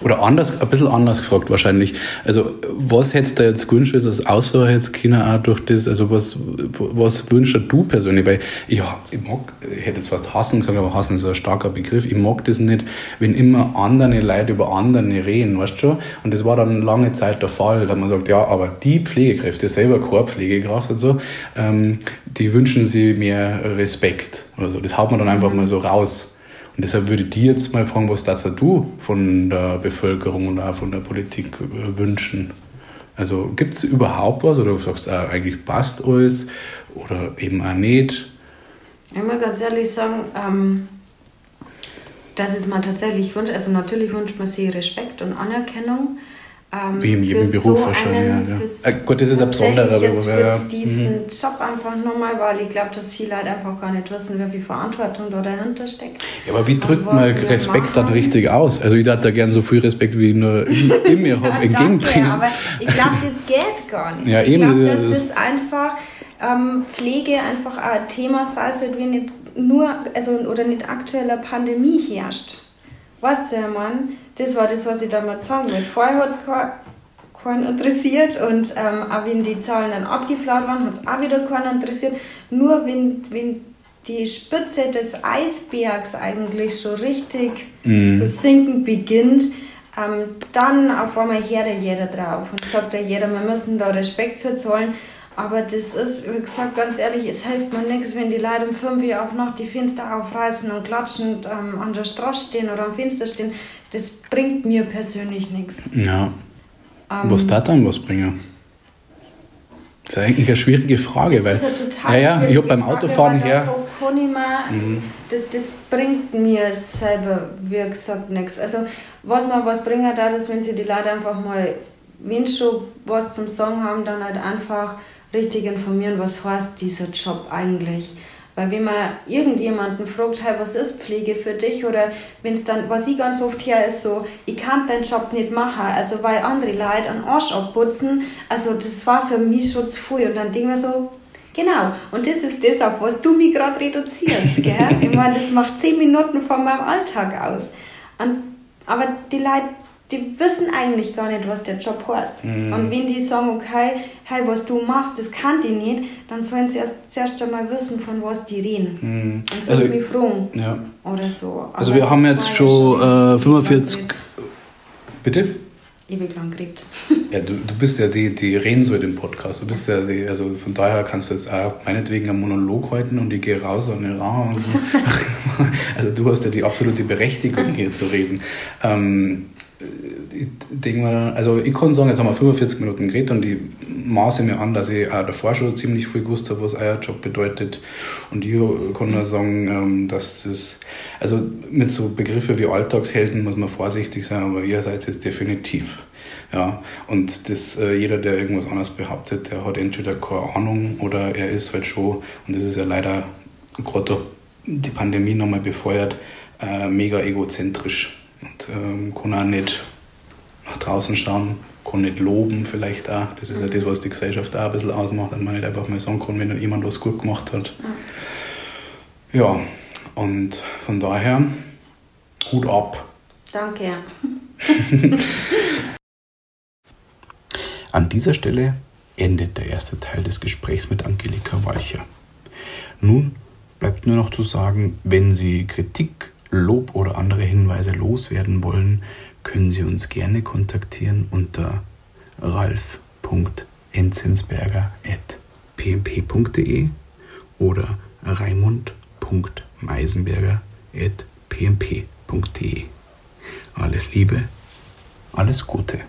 oder anders, ein bisschen anders gefragt wahrscheinlich. Also, was hättest du jetzt gewünscht, dass außer auch durch das, also was, was wünschst du persönlich? Weil, ja, ich mag, ich hätte jetzt fast hassen gesagt, aber hassen ist ein starker Begriff. Ich mag das nicht, wenn immer andere Leute über andere reden, weißt du? Und das war dann lange Zeit der Fall, da man sagt, ja, aber die Pflegekräfte, selber keine Pflegekraft und so, ähm, die wünschen sich mehr Respekt oder so. Das haut man dann einfach mal so raus. Und deshalb würde ich dir jetzt mal fragen, was das du von der Bevölkerung und auch von der Politik äh, wünschen? Also gibt es überhaupt was oder du sagst, ah, eigentlich passt alles oder eben auch nicht? Ich muss ganz ehrlich sagen, ähm, dass es man tatsächlich wünscht. Also natürlich wünscht man sich Respekt und Anerkennung. Ähm, Wie in jedem Beruf so wahrscheinlich. Einen, ja, ja. Äh, gut, das ist ein besonderer Beruf. Für ja. diesen mhm. Job einfach nochmal, weil ich glaube, dass viele Leute einfach gar nicht wissen, wie viel Verantwortung da dahinter steckt. Ja, aber wie drückt man Respekt dann richtig aus? Also ich dachte da gerne so viel Respekt, wie ich nur in, (laughs) in mir habe, entgegenbringen. aber ich glaube, das (laughs) geht gar nicht. Ja, ich glaube, dass das einfach ähm, Pflege einfach ein Thema sei, so wie nicht nur, also oder nicht aktueller Pandemie herrscht. Weißt du, Mann? Das war das, was ich damals sagen wollte. Vorher hat es keinen interessiert und ähm, auch wenn die Zahlen dann abgeflaut waren, hat es auch wieder keinen interessiert. Nur wenn, wenn die Spitze des Eisbergs eigentlich schon richtig mhm. zu sinken beginnt, ähm, dann auf einmal hört jeder drauf und sagt ja jeder, wir müssen da Respekt zollen. Aber das ist, wie gesagt, ganz ehrlich, es hilft mir nichts, wenn die Leute um 5 Uhr auch noch die Fenster aufreißen und klatschend ähm, an der Straße stehen oder am Fenster stehen. Das bringt mir persönlich nichts. Ja. Ähm, was da dann was bringen? Das ist eigentlich eine schwierige Frage, das weil. ist eine total ja, ja, ich habe beim Autofahren her. Mhm. Das, das bringt mir selber, wie gesagt, nichts. Also, was mir was bringen da, ist, wenn sie die Leute einfach mal, wenn schon was zum Sagen haben, dann halt einfach richtig informieren, was heißt dieser Job eigentlich. Weil wenn man irgendjemanden fragt, hey, was ist Pflege für dich? Oder wenn es dann, was ich ganz oft her ist, so, ich kann deinen Job nicht machen, also weil andere Leute einen Arsch abputzen, also das war für mich schon zu viel. Und dann denke ich mir so, genau, und das ist das, auf was du mich gerade reduzierst, gell? (laughs) ich meine, das macht zehn Minuten von meinem Alltag aus. Und, aber die Leute die wissen eigentlich gar nicht, was der Job heißt. Mhm. Und wenn die sagen, okay, hey, was du machst, das kann die nicht, dann sollen sie erst zuerst einmal wissen, von was die reden. Mhm. Und sollen also, sie mich fragen. Ja. Oder so. Aber also wir haben jetzt schon äh, 45... Bitte? Ewig lang geredet. Ja, du, du bist ja die, die reden so in dem Podcast. Du bist ja die, also von daher kannst du jetzt auch meinetwegen einen Monolog halten und ich gehe raus an den Raum. (laughs) also du hast ja die absolute Berechtigung hier zu reden. Ähm, ich denke mal, also ich kann sagen, jetzt haben wir 45 Minuten geredet und ich maße mir an, dass ich auch davor schon ziemlich viel gewusst habe, was euer Job bedeutet. Und ich kann nur sagen, ähm, dass das, also mit so Begriffen wie Alltagshelden muss man vorsichtig sein, aber ihr seid jetzt definitiv. Ja, und das, äh, jeder, der irgendwas anderes behauptet, der hat entweder keine Ahnung oder er ist halt schon, und das ist ja leider gerade durch die Pandemie nochmal befeuert, äh, mega egozentrisch und ähm, kann auch nicht nach draußen schauen, kann nicht loben vielleicht auch. Das ist ja das, was die Gesellschaft auch ein bisschen ausmacht, dass man nicht einfach mal sagen kann, wenn jemand was gut gemacht hat. Ja, und von daher Hut ab. Danke. (laughs) An dieser Stelle endet der erste Teil des Gesprächs mit Angelika Walcher. Nun bleibt nur noch zu sagen, wenn Sie Kritik, Lob oder andere Hinweise loswerden wollen, können Sie uns gerne kontaktieren unter ralf.enzensberger.pmp.de oder raimund.meisenberger.pmp.de. Alles Liebe, alles Gute.